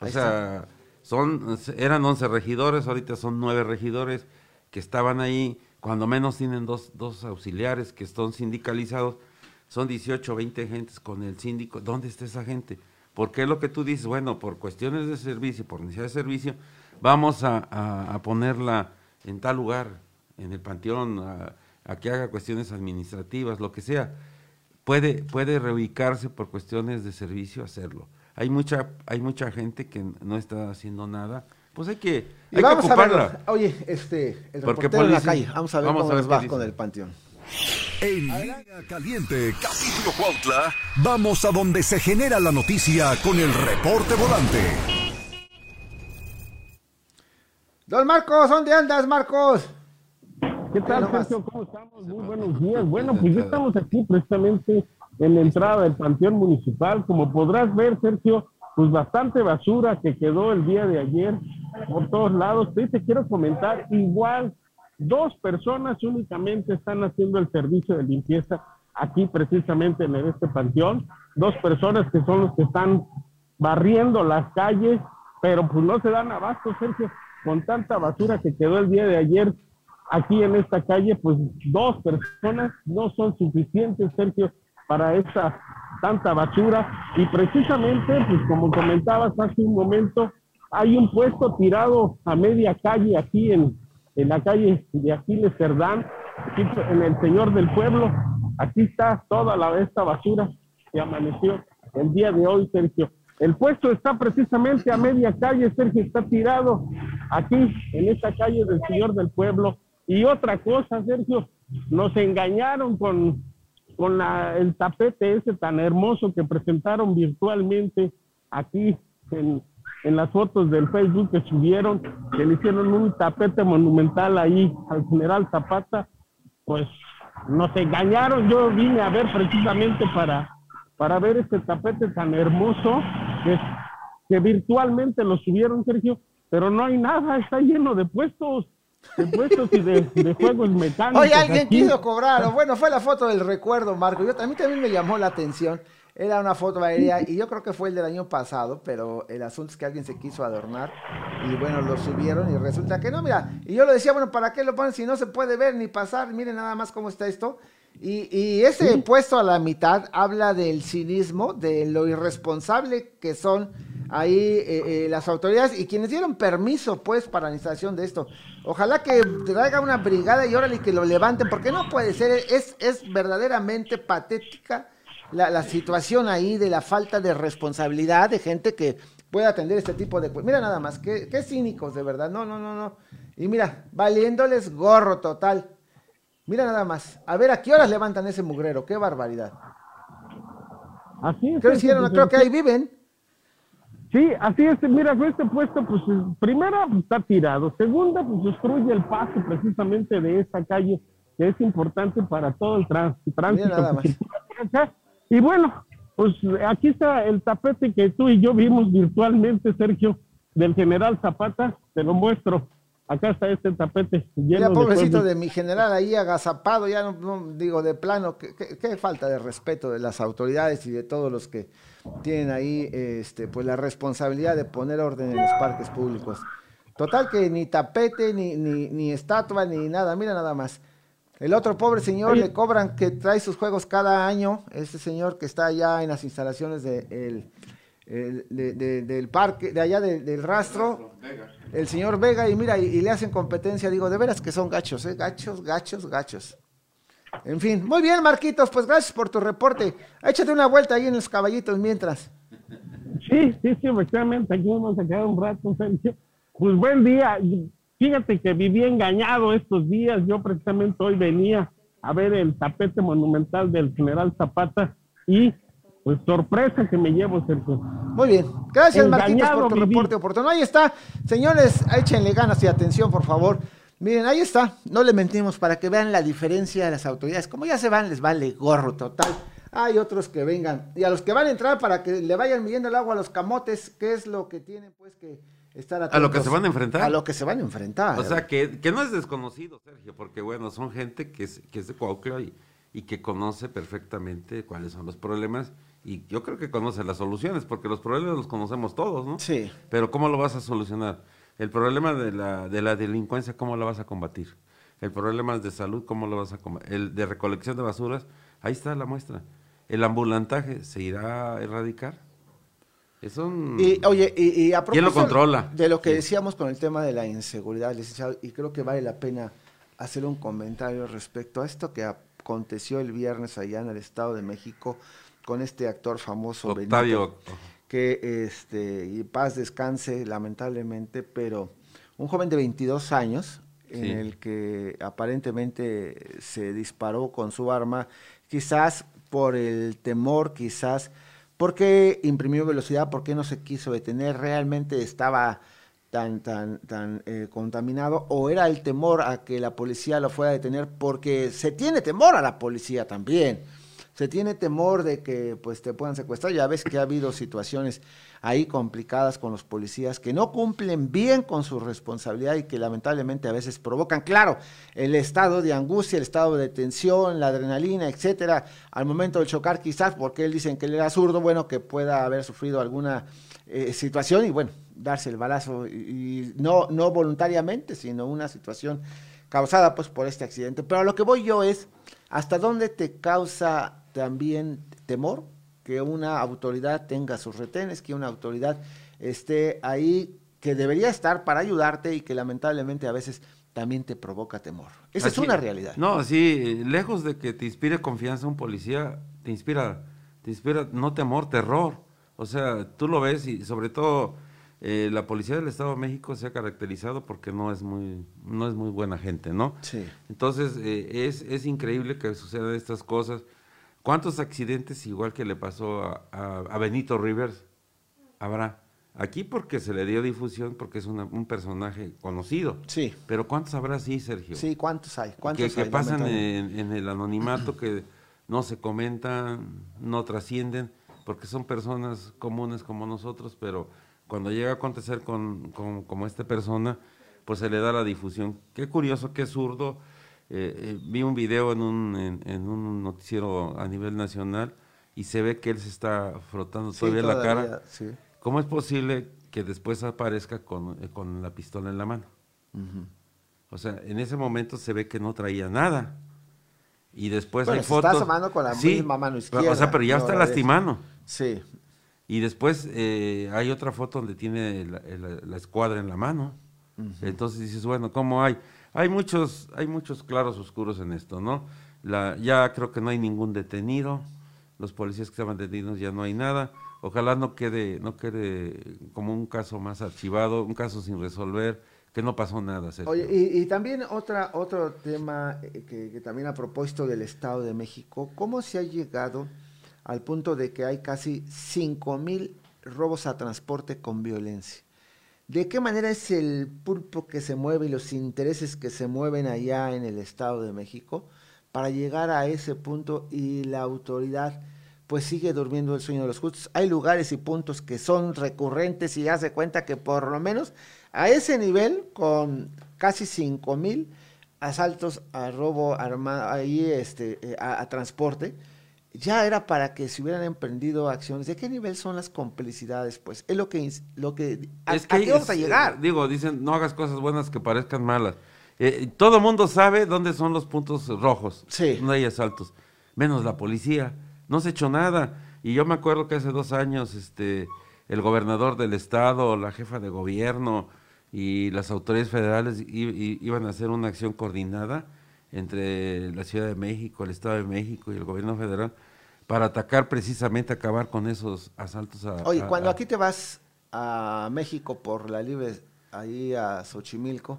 O Ahí sea, está. son eran 11 regidores, ahorita son 9 regidores que estaban ahí, cuando menos tienen dos, dos auxiliares que están sindicalizados, son 18, 20 gentes con el síndico, ¿dónde está esa gente? Porque es lo que tú dices, bueno, por cuestiones de servicio, por necesidad de servicio, vamos a, a, a, ponerla en tal lugar, en el panteón, a, a, que haga cuestiones administrativas, lo que sea. Puede, puede reubicarse por cuestiones de servicio, hacerlo. Hay mucha, hay mucha gente que no está haciendo nada, pues hay que, y hay vamos que ocuparla. A ver, oye, este, el reportero en la calle, vamos a ver vamos cómo a ver nos va dice. con el panteón. En Línea Caliente, capítulo Cuautla, vamos a donde se genera la noticia con el reporte volante. Don Marcos, ¿dónde andas, Marcos? ¿Qué tal. Sergio? ¿Cómo estamos? Muy buenos días. Bueno, <laughs> pues ya estamos aquí precisamente en la entrada del Panteón Municipal. Como podrás ver, Sergio, pues bastante basura que quedó el día de ayer por todos lados. Pero te quiero comentar, igual, dos personas únicamente están haciendo el servicio de limpieza aquí precisamente en este panteón. Dos personas que son los que están barriendo las calles, pero pues no se dan abasto, Sergio, con tanta basura que quedó el día de ayer aquí en esta calle, pues dos personas no son suficientes, Sergio, para esta tanta basura. Y precisamente, pues como comentabas hace un momento, hay un puesto tirado a media calle aquí en, en la calle de Aquiles Cerdán, aquí en el Señor del Pueblo. Aquí está toda la, esta basura que amaneció el día de hoy, Sergio. El puesto está precisamente a media calle, Sergio, está tirado aquí en esta calle del Señor del Pueblo. Y otra cosa, Sergio, nos engañaron con, con la, el tapete ese tan hermoso que presentaron virtualmente aquí en, en las fotos del Facebook que subieron, que le hicieron un tapete monumental ahí al general Zapata, pues nos engañaron. Yo vine a ver precisamente para, para ver este tapete tan hermoso que, que virtualmente lo subieron, Sergio, pero no hay nada, está lleno de puestos, de puestos y de, de juegos mecánicos. Oye, alguien aquí. quiso cobrar. o Bueno, fue la foto del recuerdo, Marco. Yo, a mí también me llamó la atención. Era una foto aérea y yo creo que fue el del año pasado, pero el asunto es que alguien se quiso adornar y bueno, lo subieron y resulta que no, mira, y yo lo decía, bueno, ¿para qué lo ponen si no se puede ver ni pasar? Miren nada más cómo está esto. Y, y ese puesto a la mitad habla del cinismo, de lo irresponsable que son ahí eh, eh, las autoridades y quienes dieron permiso pues para la instalación de esto. Ojalá que traiga una brigada y órale que lo levanten, porque no puede ser, es, es verdaderamente patética la, la situación ahí de la falta de responsabilidad de gente que puede atender este tipo de cosas. Mira nada más, qué, qué cínicos de verdad, no, no, no, no. Y mira, valiéndoles gorro total. Mira nada más, a ver a qué horas levantan ese mugrero, qué barbaridad. Así es, Creo, hicieron, creo que ahí viven. Sí, así es. Mira, este puesto, pues, primera, pues, está tirado. Segunda, pues, obstruye el paso precisamente de esta calle, que es importante para todo el tránsito. Y bueno, pues aquí está el tapete que tú y yo vimos virtualmente, Sergio, del general Zapata. Te lo muestro. Acá está este tapete lleno ya, pobrecito de, mi general ahí agazapado, ya no, digo de plano, qué, falta de respeto de las autoridades y de todos los que tienen ahí este, pues la responsabilidad de poner orden en los parques públicos. Total que ni tapete, ni, ni, ni estatua, ni nada, mira nada más. El otro pobre señor le cobran que trae sus juegos cada año, este señor que está allá en las instalaciones de, del parque, de allá del rastro, el señor Vega, y mira, y, le hacen competencia, digo, de veras que son gachos, ¿eh? gachos, gachos, gachos. En fin, muy bien, Marquitos, pues gracias por tu reporte. Échate una vuelta ahí en los caballitos mientras. Sí, sí, sí, efectivamente, aquí vamos a quedar un rato, Sergio. Pues buen día. Fíjate que viví engañado estos días. Yo precisamente hoy venía a ver el tapete monumental del general Zapata y pues sorpresa que me llevo, Sergio. Muy bien. Gracias, Marquitos, por tu reporte oportuno. Ahí está. Señores, échenle ganas y atención, por favor. Miren, ahí está, no le mentimos para que vean la diferencia de las autoridades. Como ya se van, les vale gorro total. Hay otros que vengan. Y a los que van a entrar para que le vayan midiendo el agua a los camotes, ¿qué es lo que tienen pues que estar atentos? A lo que se van a enfrentar. A lo que se van a enfrentar. O sea, que, no es desconocido, Sergio, porque bueno, son gente que es, que es de Cuauhtémoc y, y que conoce perfectamente cuáles son los problemas y yo creo que conoce las soluciones, porque los problemas los conocemos todos, ¿no? Sí. Pero ¿cómo lo vas a solucionar? El problema de la, de la delincuencia, ¿cómo lo vas a combatir? El problema de salud, ¿cómo lo vas a combatir? El de recolección de basuras, ahí está la muestra. El ambulantaje, ¿se irá a erradicar? Es un... Y, oye, y, a ¿Quién lo controla? De lo que decíamos con el tema de la inseguridad, licenciado, y creo que vale la pena hacer un comentario respecto a esto que aconteció el viernes allá en el Estado de México con este actor famoso Octavio que este, y paz descanse lamentablemente, pero un joven de 22 años en el que aparentemente se disparó con su arma, quizás por el temor, quizás porque imprimió velocidad, porque no se quiso detener, realmente estaba tan, tan, tan eh, contaminado, o era el temor a que la policía lo fuera a detener, porque se tiene temor a la policía también se tiene temor de que pues te puedan secuestrar. Ya ves que ha habido situaciones ahí complicadas con los policías que no cumplen bien con su responsabilidad y que lamentablemente a veces provocan, claro, el estado de angustia, el estado de tensión, la adrenalina, etcétera, al momento de chocar quizás porque él dicen que él era zurdo, bueno, que pueda haber sufrido alguna eh, situación y bueno, darse el balazo y, no no voluntariamente, sino una situación causada pues por este accidente. Pero a lo que voy yo es hasta dónde te causa también temor que una autoridad tenga sus retenes, que una autoridad esté ahí, que debería estar para ayudarte y que lamentablemente a veces también te provoca temor. Esa es una realidad. No, sí, lejos de que te inspire confianza un policía, te inspira, te inspira no temor, terror. O sea, tú lo ves y sobre todo eh, la policía del Estado de México se ha caracterizado porque no es muy, no es muy buena gente, ¿no? Sí. Entonces, eh, es, es increíble que sucedan estas cosas. ¿Cuántos accidentes, igual que le pasó a, Benito Rivers, habrá? Aquí porque se le dio difusión, porque es un personaje conocido. Sí. Pero ¿cuántos habrá así, Sergio? Sí, ¿cuántos hay? ¿Cuántos que, pasan en, el anonimato, que no se comentan, no trascienden, porque son personas comunes como nosotros, pero cuando llega a acontecer con, con como esta persona, pues se le da la difusión. Qué curioso, qué zurdo eh, eh, vi un video en un, en, un noticiero a nivel nacional y se ve que él se está frotando todavía, la cara. ¿Cómo es posible que después aparezca con, eh, con la pistola en la mano? O sea, en ese momento se ve que no traía nada. Y después hay fotos. Está con la misma mano izquierda. O sea, pero ya está lastimando. Sí. Y después hay otra foto donde tiene la, escuadra en la mano. Entonces dices, bueno, ¿cómo hay? Hay muchos, hay muchos claros oscuros en esto, ¿no? La, ya creo que no hay ningún detenido, los policías que estaban detenidos ya no hay nada. Ojalá no quede, no quede como un caso más archivado, un caso sin resolver, que no pasó nada. Oye, y, también otra, otro tema eh, que, que, también a propósito del Estado de México, ¿cómo se ha llegado al punto de que hay casi cinco mil robos a transporte con violencia. ¿De qué manera es el pulpo que se mueve y los intereses que se mueven allá en el Estado de México para llegar a ese punto y la autoridad pues sigue durmiendo el sueño de los justos? Hay lugares y puntos que son recurrentes y hace cuenta que por lo menos a ese nivel, con casi 5 mil asaltos a robo armado, ahí este, eh, a transporte, ya era para que se hubieran emprendido acciones. ¿De qué nivel son las complicidades? Pues es lo que, lo que, a, es que vamos a llegar? Digo, dicen, no hagas cosas buenas que parezcan malas. Eh, todo mundo sabe dónde son los puntos rojos, sí. no hay asaltos, menos la policía. No se ha hecho nada. Y yo me acuerdo que hace dos años, este, el gobernador del estado, la jefa de gobierno y las autoridades federales iban a hacer una acción coordinada entre la Ciudad de México, el Estado de México y el gobierno federal para atacar precisamente, acabar con esos asaltos a... Oye, cuando aquí te vas a México por la libre, ahí a Xochimilco,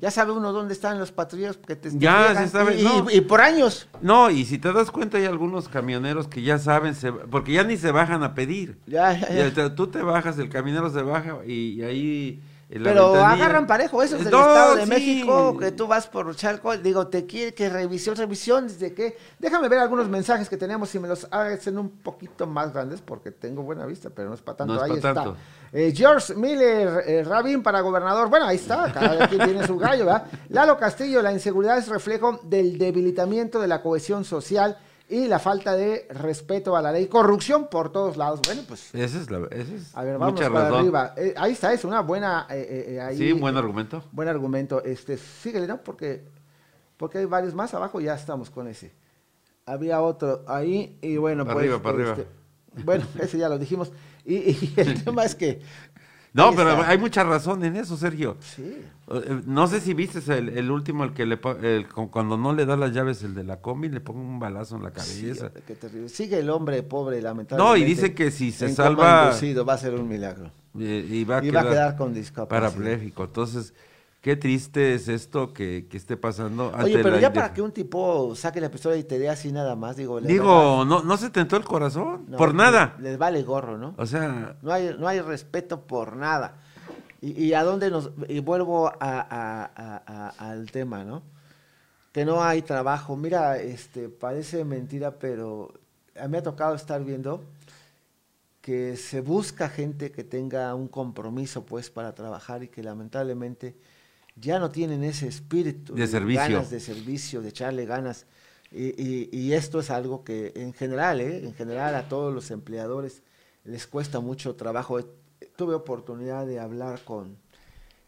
ya sabe uno dónde están los patrulleros que te Ya se sabe, y, por años. No, y si te das cuenta hay algunos camioneros que ya saben, porque ya ni se bajan a pedir. Ya, ya, ya. Tú te bajas, el camionero se baja y ahí pero agarran parejo, eso es del Estado de México, que tú vas por Chalco, digo, te quiere que revisión, revisión, ¿de qué? Déjame ver algunos mensajes que tenemos y me los hacen un poquito más grandes, porque tengo buena vista, pero no es para tanto, ahí está. Eh, George Miller, eh, Rabin para gobernador, bueno, ahí está, cada quien tiene su gallo, ¿verdad? Lalo Castillo, la inseguridad es reflejo del debilitamiento de la cohesión social y la falta de respeto a la ley. Corrupción por todos lados. Bueno, pues. Esa es la. Esa es a ver, vamos para arriba. Eh, ahí está, es una buena. Eh, eh, ahí, sí, un buen argumento. Buen argumento. Este, síguele, ¿no? Porque, porque hay varios más abajo, ya estamos con ese. Había otro ahí, y bueno, para Arriba, para arriba. Este, bueno, ese ya lo dijimos. Y, y el <laughs> tema es que no, pero hay mucha razón en eso, Sergio. Sí. Eh, no sé si viste el, último, el que le el, cuando no le da las llaves, el de la combi, le ponga un balazo en la cabeza. Sí, Sigue el hombre pobre, lamentablemente. No, y dice que si se salva. va a ser un milagro. Y, va, a, quedar, con discapacidad. Parapléjico. Entonces, Qué triste es esto que, que esté pasando. Oye, pero ya para que un tipo saque la pistola y te dé así nada más, digo. Digo, no, no se tentó el corazón, por nada. Les, vale gorro, ¿no? O sea. No hay, no hay respeto por nada. Y, y a dónde nos. Y vuelvo a, a, al tema, ¿no? Que no hay trabajo. Mira, este, parece mentira, pero a mí me ha tocado estar viendo que se busca gente que tenga un compromiso, pues, para trabajar y que lamentablemente ya no tienen ese espíritu de servicio. ganas de servicio, de echarle ganas. Y, esto es algo que en general, ¿eh? en general a todos los empleadores les cuesta mucho trabajo. Tuve oportunidad de hablar con,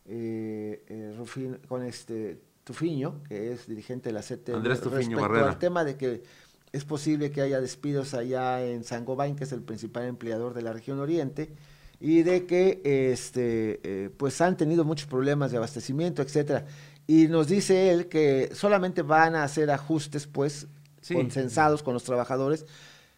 eh, eh con este Tufiño, que es dirigente de la CT, Andrés Tufiño respecto al tema de que es posible que haya despidos allá en Sangobain, que es el principal empleador de la región oriente, y de que este, eh, pues han tenido muchos problemas de abastecimiento, etcétera. Y nos dice él que solamente van a hacer ajustes, pues, consensados con los trabajadores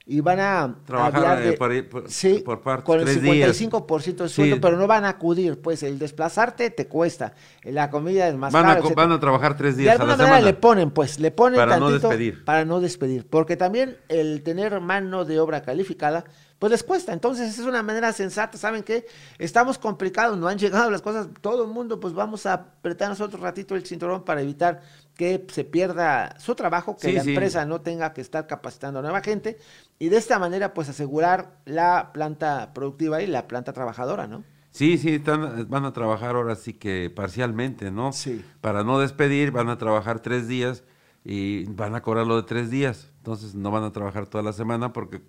y van a trabajar de, por, sí, por partes, con el 55% de sueldo, pero no van a acudir, pues el desplazarte te cuesta, la comida es más van caro, A, van a trabajar tres días de alguna a la manera semana. le ponen, pues, le ponen para no despedir, para no despedir, porque también el tener mano de obra calificada pues les cuesta. Entonces es una manera sensata, ¿saben qué? Estamos complicados, no han llegado las cosas, todo el mundo pues vamos a apretarnos otro ratito el cinturón para evitar que se pierda su trabajo, que la empresa no tenga que estar capacitando a nueva gente y de esta manera pues asegurar la planta productiva y la planta trabajadora, ¿no? Sí, sí, están, van a trabajar ahora sí que parcialmente, ¿no? Sí. Para no despedir, van a trabajar tres días y van a cobrar lo de tres días. Entonces no van a trabajar toda la semana porque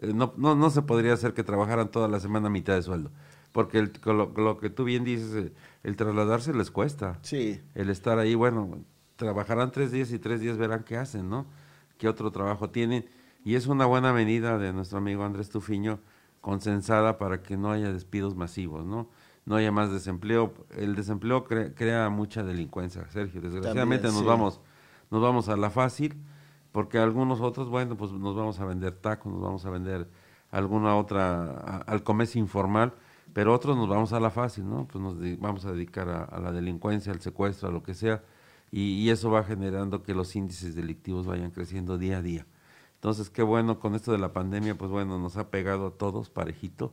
no, no, no se podría hacer que trabajaran toda la semana a mitad de sueldo. Porque el, lo, que tú bien dices, eh, el trasladarse les cuesta. Sí. El estar ahí, bueno, trabajarán tres días y tres días verán qué hacen, ¿no? Qué otro trabajo tienen. Y es una buena venida de nuestro amigo Andrés Tufiño, consensada para que no haya despidos masivos, ¿no? No haya más desempleo. El desempleo crea mucha delincuencia, Sergio. Desgraciadamente nos vamos nos vamos a la fácil porque algunos otros, bueno, pues nos vamos a vender tacos, nos vamos a vender alguna otra, al comercio informal, pero otros nos vamos a la fácil, ¿no? Pues nos vamos a dedicar a, la delincuencia, al secuestro, a lo que sea, y, eso va generando que los índices delictivos vayan creciendo día a día. Entonces, qué bueno, con esto de la pandemia, pues bueno, nos ha pegado a todos parejito,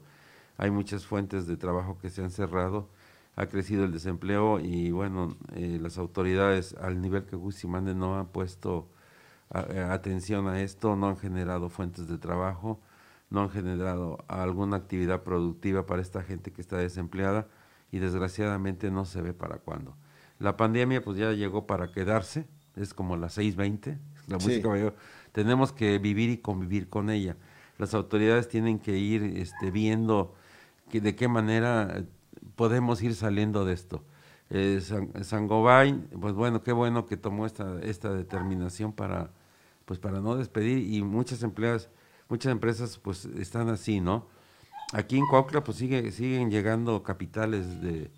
hay muchas fuentes de trabajo que se han cerrado, ha crecido el desempleo y bueno, eh, las autoridades al nivel que mande no han puesto a- atención a esto, no han generado fuentes de trabajo, no han generado alguna actividad productiva para esta gente que está desempleada y desgraciadamente no se ve para cuándo. La pandemia pues ya llegó para quedarse, es como las 6.20, la Sí. música mayor. tenemos que vivir y convivir con ella. Las autoridades tienen que ir este, viendo que de qué manera eh, podemos ir saliendo de esto. Eh, San, Sangobain, pues bueno, qué bueno que tomó esta, esta determinación para, pues para no despedir y muchas empleadas, muchas empresas pues están así, ¿no? Aquí en Coacla pues sigue, siguen llegando capitales de,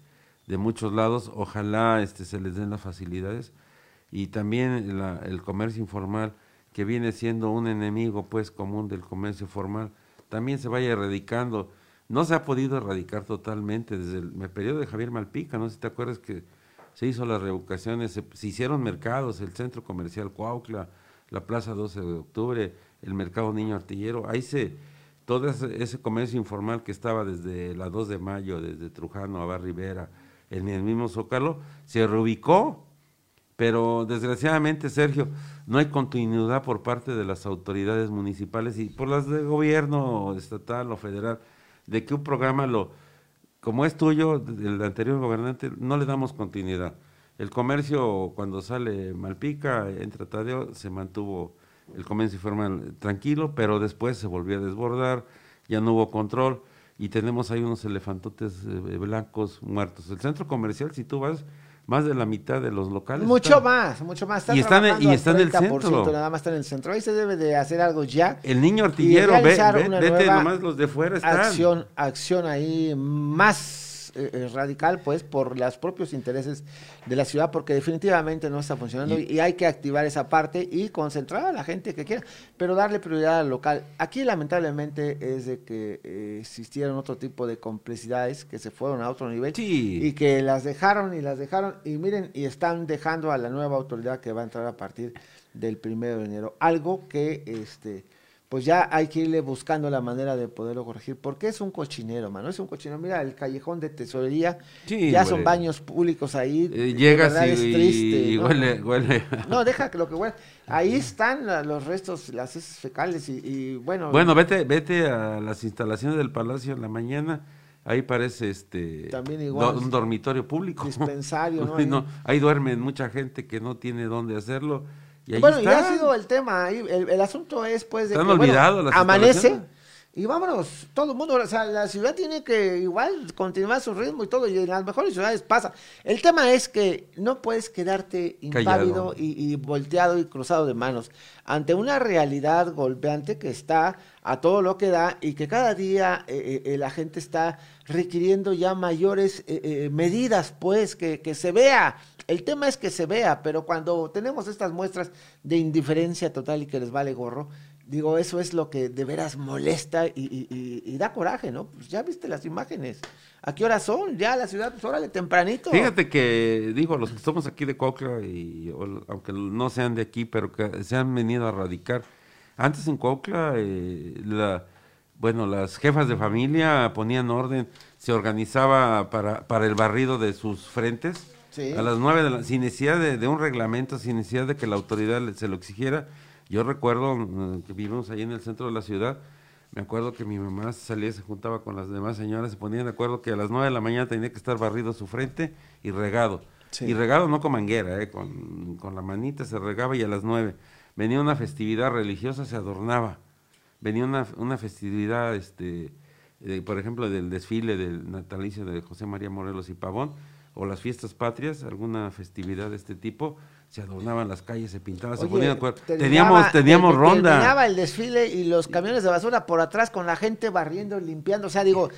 de muchos lados, ojalá este, se les den las facilidades. Y también la- el comercio informal que viene siendo un enemigo pues común del comercio formal también se vaya erradicando no se ha podido erradicar totalmente desde el, periodo de Javier Malpica no sé si te acuerdas que se hizo las revocaciones se, hicieron mercados el centro comercial Cuautla la plaza 12 de octubre el mercado Niño Artillero ahí se todo ese, ese comercio informal que estaba desde la 2 de mayo desde Trujano a Bar Rivera en el mismo Zócalo se reubicó. Pero desgraciadamente, Sergio, no hay continuidad por parte de las autoridades municipales y por las de gobierno estatal o federal, de que un programa lo, como es tuyo, del anterior gobernante, no le damos continuidad. El comercio, cuando sale Malpica, entra Tadeo, se mantuvo el comercio informal tranquilo, pero después se volvió a desbordar, ya no hubo control y tenemos ahí unos elefantotes eh, blancos muertos. El centro comercial, si tú vas, más de la mitad de los locales. Mucho están- más, mucho más. Y están en- y al está en el 30%, centro. Nada más está en el centro. Ahí se debe de hacer algo ya. El niño artillero, ve, ve- vete nomás los de fuera están. Acción, acción ahí más eh, eh, radical, pues, por los propios intereses de la ciudad, porque definitivamente no está funcionando y, Y- hay que activar esa parte y concentrar a la gente que quiera, pero darle prioridad al local. Aquí, lamentablemente, es de que eh, existieron otro tipo de complicidades que se fueron a otro nivel Sí. y que las dejaron y las dejaron y miren y están dejando a la nueva autoridad que va a entrar a partir del primero de enero algo que este pues ya hay que irle buscando la manera de poderlo corregir porque es un cochinero mano es un cochinero mira el callejón de tesorería Sí, ya huele. son baños públicos ahí Eh, llegas y, es triste, y ¿no? huele, huele. no deja que lo que huele <laughs> ahí están la- los restos las heces fecales y, y bueno Bueno, vete, vete a las instalaciones del palacio en la mañana. Ahí parece este También igual. do- un dormitorio público. Dispensario, <laughs> ¿no? Ahí, Ahí. ahí duermen mucha gente que no tiene dónde hacerlo. Y ahí bueno, y ha están. sido el tema. El, el asunto es, pues, de Están que, bueno, amanece y vámonos, todo el mundo. O sea, la ciudad tiene que igual continuar su ritmo y todo, y en las mejores ciudades pasa. El tema es que no puedes quedarte impávido y, y volteado y cruzado de manos ante una realidad golpeante que está a todo lo que da y que cada día eh, eh, la gente está requiriendo ya mayores eh, eh, medidas, pues, que, que se vea. El tema es que se vea, pero cuando tenemos estas muestras de indiferencia total y que les vale gorro, digo, eso es lo que de veras molesta y, da coraje, ¿no? Pues ya viste las imágenes. ¿A qué hora son? Ya la ciudad, pues órale, tempranito. Fíjate que, digo, los que somos aquí de Cuautla, y, aunque no sean de aquí, pero que se han venido a radicar. Antes en Cuautla, eh, bueno, las jefas de familia ponían orden, se organizaba para el barrido de sus frentes. Sí. A las nueve de la, sin necesidad de, de un reglamento, sin necesidad de que la autoridad se lo exigiera. Yo recuerdo mm, que vivimos ahí en el centro de la ciudad, me acuerdo que mi mamá salía, se juntaba con las demás señoras, se ponían de acuerdo que a las nueve de la mañana tenía que estar barrido su frente y regado. Sí. Y regado no con manguera, eh, con, con la manita se regaba y a las nueve. Venía una festividad religiosa, se adornaba. Venía una, una festividad, este, eh, por ejemplo, del desfile del natalicio de José María Morelos y Pavón, o las fiestas patrias, alguna festividad de este tipo, se adornaban las calles, se pintaban, se ponían Teníamos, teníamos ter- ronda. Terminaba el desfile y los camiones de basura por atrás con la gente barriendo, limpiando. O sea, digo,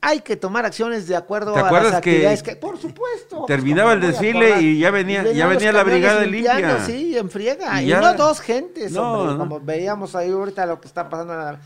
hay que tomar acciones de acuerdo ¿Te a las acuerdas que actividades que, por supuesto. terminaba el ¿cómo me voy a desfile y ya venía- ya venían los venía la brigada limpiando, limpia? Sí, en friega. Y Y, ya- no dos gentes, No, hombre, no. como veíamos ahí ahorita lo que está pasando.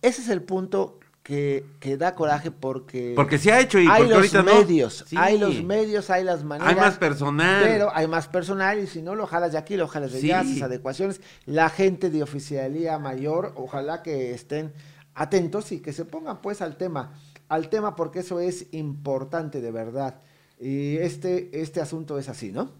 Ese es el punto que, que da coraje porque... Porque se ha hecho y hay porque los ahorita no. medios, Sí. hay los medios, hay las maneras. Hay más personal. Pero hay más personal y si no lo jalas de aquí, lo jalas de allá, Sí. haces adecuaciones. La gente de oficialía mayor, ojalá que estén atentos y que se pongan pues al tema. al tema porque eso es importante de verdad. Y este, este asunto es así, ¿no?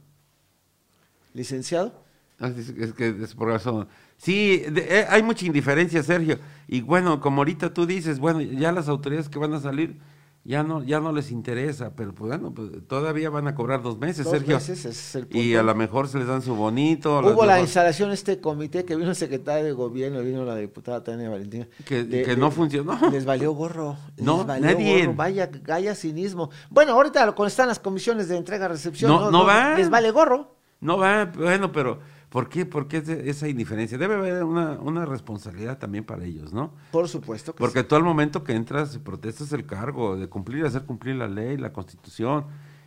Licenciado. Ah, es que es por razón. Sí, de- eh, hay mucha indiferencia, Sergio. Y bueno, como ahorita tú dices, bueno, ya las autoridades que van a salir ya no ya no les interesa, pero pues bueno, pues, todavía van a cobrar dos meses, Dos Sergio. meses, ese es el punto. y a lo mejor se les dan su bonito. Hubo la mejor- instalación de este comité que vino el secretario de gobierno, vino la diputada Tania Valentina. Que- De- que de- no funcionó. <laughs> Les valió gorro. les No, valió nadie. gorro, Vaya, vaya cinismo. Bueno, ahorita cuando están las comisiones de entrega-recepción, No, no va. Les vale gorro. No va, bueno, pero ¿por qué, por qué esa indiferencia? Debe haber una, una responsabilidad también para ellos, ¿no? Por supuesto que Porque tú al momento que entras protestas el cargo de cumplir, hacer cumplir la ley, la constitución.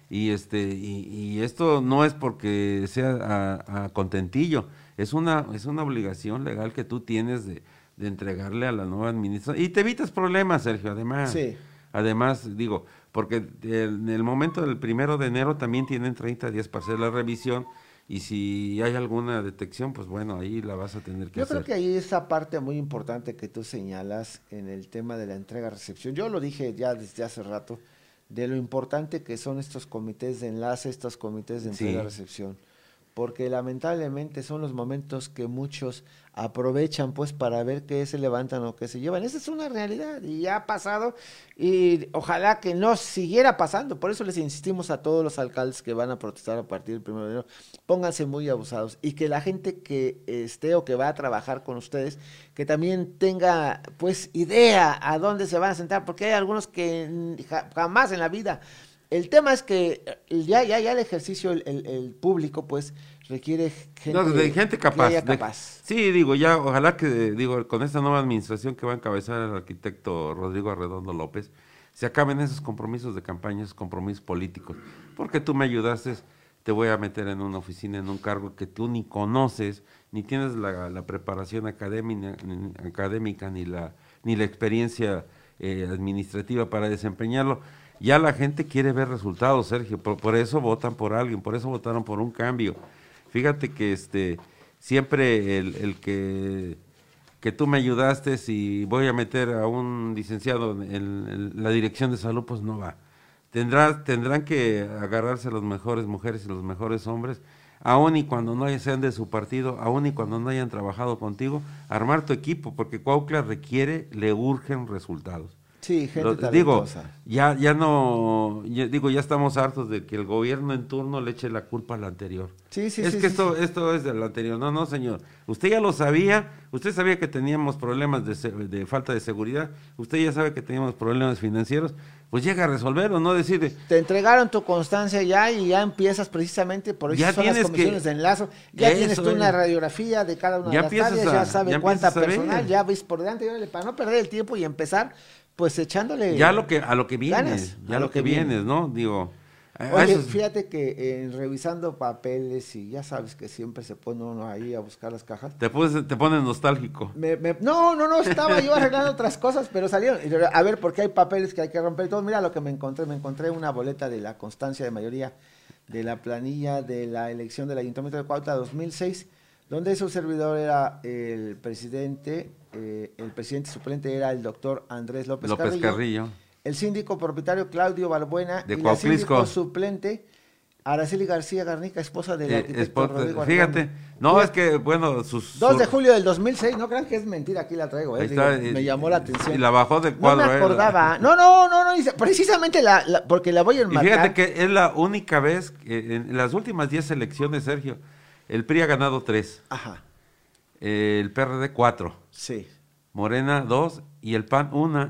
Y este y, y esto no es porque sea a, a contentillo, es una es una obligación legal que tú tienes de, de entregarle a la nueva administración. Y te evitas problemas, Sergio, además. Sí. Además, digo, porque en el momento del primero de enero también tienen 30 días para hacer la revisión y si hay alguna detección, pues bueno, ahí la vas a tener que Yo hacer. creo que ahí esa parte muy importante que tú señalas en el tema de la entrega-recepción. Yo lo dije ya desde hace rato, de lo importante que son estos comités de enlace, estos comités de Sí. entrega-recepción. Porque lamentablemente son los momentos que muchos aprovechan pues para ver qué se levantan o qué se llevan. Esa es una realidad y ya ha pasado y ojalá que no siguiera pasando. Por eso les insistimos a todos los alcaldes que van a protestar a partir del primero de enero, pónganse muy abusados y que la gente que esté o que va a trabajar con ustedes, que también tenga pues idea a dónde se van a sentar, porque hay algunos que ja- jamás en la vida. El tema es que ya, ya, ya el ejercicio, el- el público, pues requiere gente, No, de gente capaz. que haya de- capaz. sí, digo, ya, ojalá que, digo, con esta nueva administración que va a encabezar el arquitecto Rodrigo Arredondo López, se acaben esos compromisos de campaña, esos compromisos políticos. Porque tú me ayudaste, te voy a meter en una oficina, en un cargo que tú ni conoces, ni tienes la, la preparación académica, ni, académica, ni la, ni la experiencia eh, administrativa para desempeñarlo. Ya la gente quiere ver resultados, Sergio, por, por eso votan por alguien, por eso votaron por un cambio. Fíjate que este siempre el, el que, que tú me ayudaste, si voy a meter a un licenciado en, la dirección de salud, pues no va. Tendrá, tendrán que agarrarse las mejores mujeres y los mejores hombres, aun y cuando no sean de su partido, aun y cuando no hayan trabajado contigo, armar tu equipo, porque Cuautla requiere, le urgen resultados. Sí, gente Lo- digo, ya, ya no, ya- digo, ya estamos hartos de que el gobierno en turno le eche la culpa al anterior. Sí, sí, es sí, que sí, esto, esto es del anterior. No, no, señor. Usted ya lo sabía. Usted sabía que teníamos problemas de, de falta de seguridad. Usted ya sabe que teníamos problemas financieros. Pues llega a resolverlo, no decir, Te entregaron tu constancia ya y ya empiezas precisamente por eso Ya son las tienes que- comisiones de enlazo. Ya Eso tienes tú es. una radiografía de cada una Ya de las áreas, a- ya sabe ya cuánta personal, ya ves por delante, para no perder el tiempo y empezar pues echándole ya lo que, a lo que vienes, ganas, ya a lo, lo que, viene. vienes, ¿no? Digo, Oye, esos- fíjate que en revisando papeles y ya sabes que siempre se pone uno ahí a buscar las cajas. te, pones, te pones nostálgico. Me- me- no, no, no, estaba yo arreglando otras cosas, pero salieron. A ver, porque hay papeles que hay que romper todo. Mira lo que me encontré. Me encontré una boleta de la constancia de mayoría de la planilla de la elección del Ayuntamiento de Cuautla 2006, donde su servidor era el presidente, eh, el presidente suplente era el doctor Andrés López, López Carrillo, Carrillo. el síndico propietario Claudio Balbuena De y la síndico suplente Araceli García Garnica, esposa del Eh, arquitecto Rodrigo fíjate, no, Fíjate. es que, bueno, sus... 2 de julio del 2006, no crean que es mentira, aquí la traigo, eh, digo, me llamó la atención. y la bajó del cuadro, No me eh, acordaba, no, no, no, no, precisamente la, la- porque la voy a Y enmarcar. fíjate que es la única vez, que en las últimas 10 elecciones, Sergio, el PRI ha ganado 3, Ajá, el PRD 4, sí. Morena 2 y el PAN 1.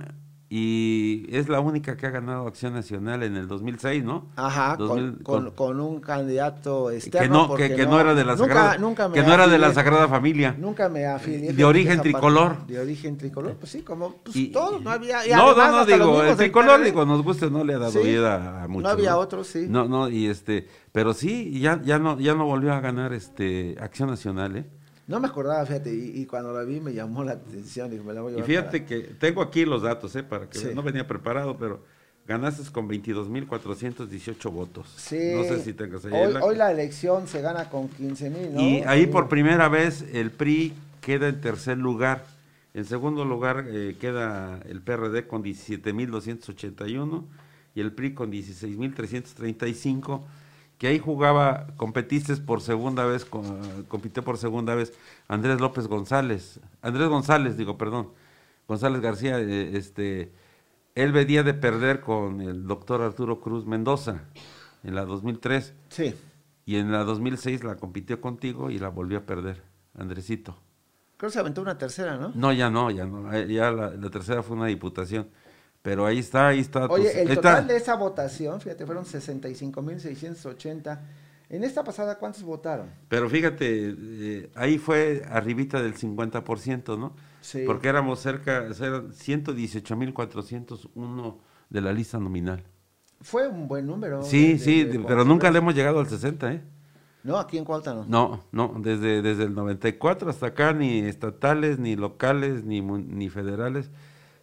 Y es la única que ha ganado Acción Nacional en el 2006, ¿no? Ajá, con- 2000 con, con un candidato externo. que no, que, que no era de la nunca- Sagrada, nunca me que no era de la. Sagrada Familia. Nunca me afilié. De origen parte. tricolor. De origen tricolor, pues sí, como pues, Y- todos, no había. y no, no, además digo, el tricolor, digo, nos guste, no le ha dado Sí, vida a muchos. no había otros, sí. No, no, y este, pero sí, ya, ya no, ya no volvió a ganar este Acción Nacional, ¿eh? No me acordaba, fíjate, y, y cuando la vi me llamó la atención y me la voy a Y fíjate que tengo aquí los datos, ¿eh? Para que Sí. no venía preparado, pero ganaste con 22.418 votos. Sí. No sé si tengas ahí. Hoy, la- hoy la elección se gana con 15 mil, ¿no? Y ahí por primera vez el PRI queda en tercer lugar En segundo lugar eh, queda el PRD con 17.281 y el PRI con 16.335, que ahí jugaba, competiste por segunda vez, compitió por segunda vez Andrés López González, Andrés González, digo, perdón, González García, eh, este, él venía de perder con el doctor Arturo Cruz Mendoza en la 2003. Sí. Y en la 2006 la compitió contigo y la volvió a perder, Andresito. Creo que se aventó una tercera, ¿no? No, ya no, ya no. Ya la, la tercera fue una diputación. Pero ahí está, ahí está. tus- Oye, el total está. de esa votación, fíjate, fueron 65.680. En esta pasada, ¿cuántos votaron? Pero fíjate, eh, ahí fue arribita del 50%, ¿no? Sí. Porque éramos cerca, eran 118.401 de la lista nominal. Fue un buen número. Sí, de- sí, de- de pero nunca le hemos llegado al 60, ¿eh? No, aquí en Cuautla no. No, no, desde, desde el 94 hasta acá, ni estatales, ni locales, ni, ni federales,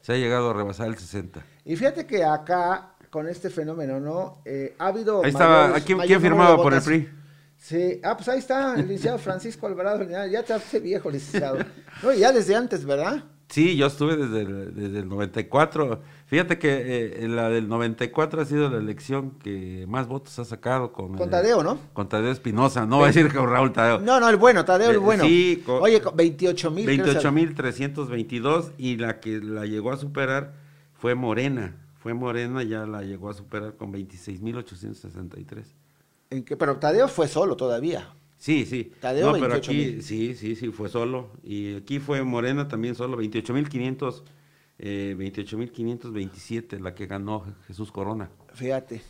se ha llegado a rebasar el 60. Y fíjate que acá, con este fenómeno, ¿no? Eh, ha habido. Ahí estaba, mayores- ¿quién, quién firmaba por el. PRI? Sí, ah, pues ahí está, el licenciado Francisco Alvarado. Ya, te hace viejo, licenciado. No, ya desde antes, ¿verdad? Sí, yo estuve desde el, desde el 94. Fíjate que eh, la del 94 ha sido la elección que más votos ha sacado con... Con el- Tadeo, ¿no? Con Tadeo Espinosa, no va a decir con Raúl Tadeo. No, no, el bueno, Tadeo, el Eh, bueno. sí, con- Oye, con 28 mil. 28.322 y la que la llegó a superar fue Morena. Fue Morena, ya la llegó a superar con 26.863. ¿En qué? Pero Tadeo fue solo todavía. Sí, sí. Tadeo, no, pero 28,000. aquí, sí, sí, sí, fue solo. Y aquí fue Morena también solo, 28.500, eh, 28.527, la que ganó Jesús Corona. Fíjate.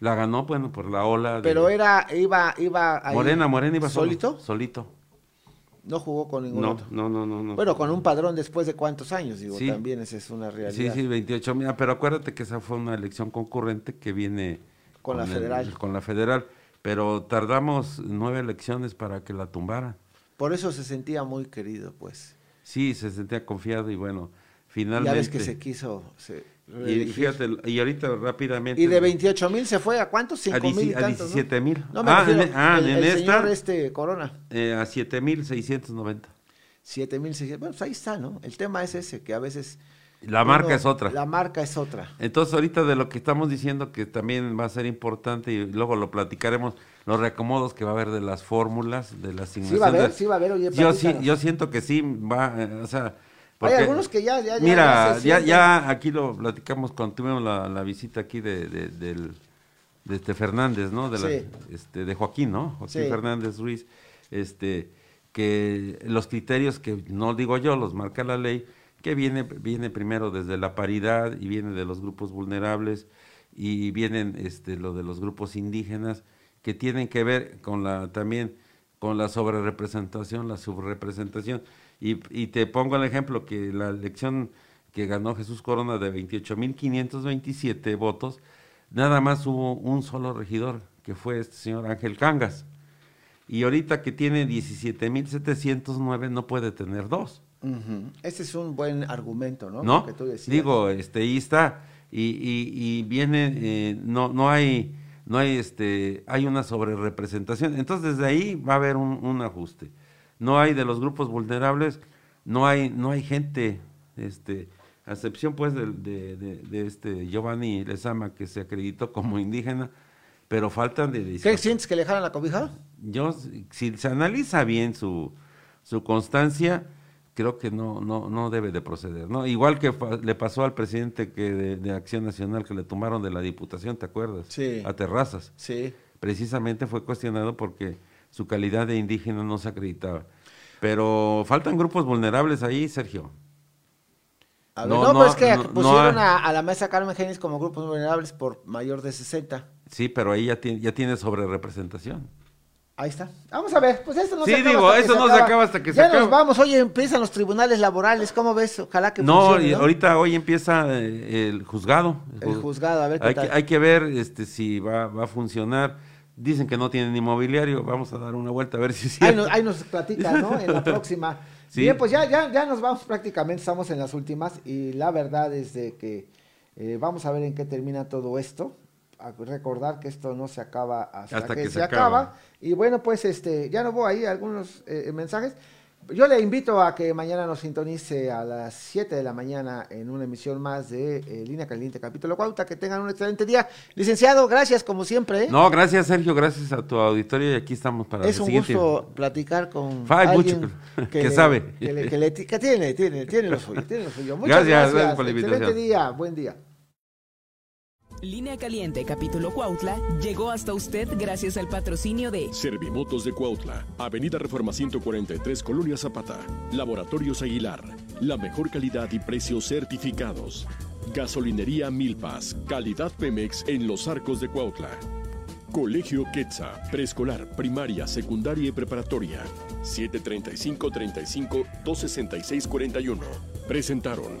La ganó, bueno, por la ola de... Pero era, iba, iba ahí Morena, Morena iba solo, ¿Solito? Solito. No jugó con ningún No, otro. no, no, no, no. Bueno, con un padrón después de cuántos años, digo, Sí. también esa es una Sí, realidad. sí, 28 mil. Pero acuérdate que esa fue una elección concurrente que viene Con la el- federal. con la federal. Pero tardamos nueve elecciones para que la tumbaran. Por eso se sentía muy querido, pues. Sí, se sentía confiado y bueno, Ya finalmente. ves que se quiso se y fíjate, y ahorita rápidamente. Y de 28 mil se fue a cuántos? A 5 mil y a tantos, ¿no? 17,000. No, me Ah, en- ah, el, en el esta- señor este Corona. eh, a 7690. 7 mil Bueno, pues ahí está, ¿no? El tema es ese, que a veces... La marca uno- es otra. La marca es otra. Entonces, ahorita de lo que estamos diciendo, que también va a ser importante, y luego lo platicaremos, los reacomodos que va a haber de las fórmulas, de las Sí va a haber, sí va a haber, oye, yo, sí, yo siento que sí va, eh, o sea... Hay algunos que ya- ya- ya- Mira, ya ya, aquí lo platicamos cuando tuvimos la, la visita aquí de, de, del, de este Fernández, ¿no? De, la- Sí. este, de Joaquín, ¿no? Joaquín Sí. Fernández Ruiz, este, que los criterios que no digo yo, los marca la ley, que viene, viene primero desde la paridad y viene de los grupos vulnerables y vienen este, lo de los grupos indígenas que tienen que ver con la también con la sobrerepresentación, la subrepresentación. Y, y te pongo el ejemplo que la elección que ganó Jesús Corona de 28.527 votos, nada más hubo un solo regidor, que fue este señor Ángel Cangas. Y ahorita que tiene 17.709 no puede tener dos. Ujú. Ese es un buen argumento, ¿no? ¿no? Lo que tú decías. Digo, este, ahí está. Y, y, y viene, eh, no, no hay, no hay, este, hay una sobrerepresentación. Entonces, desde ahí va a haber un, un ajuste. No hay de los grupos vulnerables, no hay, no hay gente, este, a excepción pues de, de, de este Giovanni Lezama que se acreditó como indígena, pero faltan de ¿Qué sientes que le jalan la cobija? yo, si- se analiza bien su, su constancia, creo que no, no, no debe de proceder, ¿no? Igual que le pasó al presidente que de, de Acción Nacional que le tomaron de la diputación, ¿te acuerdas? Sí. A Terrazas. Sí. Precisamente fue cuestionado porque su calidad de indígena no se acreditaba. Pero faltan grupos vulnerables ahí, Sergio. A ver, no, pero es que no- no pusieron a, a la mesa Carmen Genis como grupos vulnerables por mayor de 60. Sí, pero ahí ya tiene, ya tiene sobrerepresentación. Ahí está. Vamos a ver, pues esto no Sí, se acaba digo, hasta que eso no se acaba hasta que se ya acaba. nos vamos, oye, empiezan los tribunales laborales, ¿cómo ves? Ojalá que No, funcione, ¿no? ahorita hoy empieza eh, el juzgado. El juzgado, a ver qué hay tal. Que, hay que ver este, si va, va a funcionar. Dicen que no tienen inmobiliario. Vamos a dar una vuelta a ver si sí. Ahí nos, ahí nos platica, ¿no? En la <laughs> próxima. Sí. Bien, pues ya, ya, ya nos vamos prácticamente, estamos en las últimas y la verdad es de que eh, vamos a ver en qué termina todo esto. A recordar que esto no se acaba hasta, Hasta que, que se acaba. acaba. Y bueno, pues este, ya no voy ahí algunos eh, mensajes. Yo le invito a que mañana nos sintonice a las 7 de la mañana en una emisión más de eh, Línea Caliente Capítulo Cuauta. Que tengan un excelente día. Licenciado, gracias como siempre. ¿eh? No, gracias Sergio, gracias a tu auditorio y aquí estamos para Es el un siguiente. gusto platicar con alguien mucho que sabe. Que, le- que le- que tiene, tiene, tiene lo suyo, tiene lo suyo. <laughs> Muchas Gracias, gracias. gracias por la Excelente invitación. día, buen día. Línea Caliente, capítulo Cuautla, llegó hasta usted gracias al patrocinio de Servimotos de Cuautla, Avenida Reforma 143, Colonia Zapata. Laboratorios Aguilar, la mejor calidad y precios certificados. Gasolinería Milpas, calidad Pemex en los arcos de Cuautla. Colegio Quetza, preescolar, primaria, secundaria y preparatoria. 735-35-266-41. Presentaron.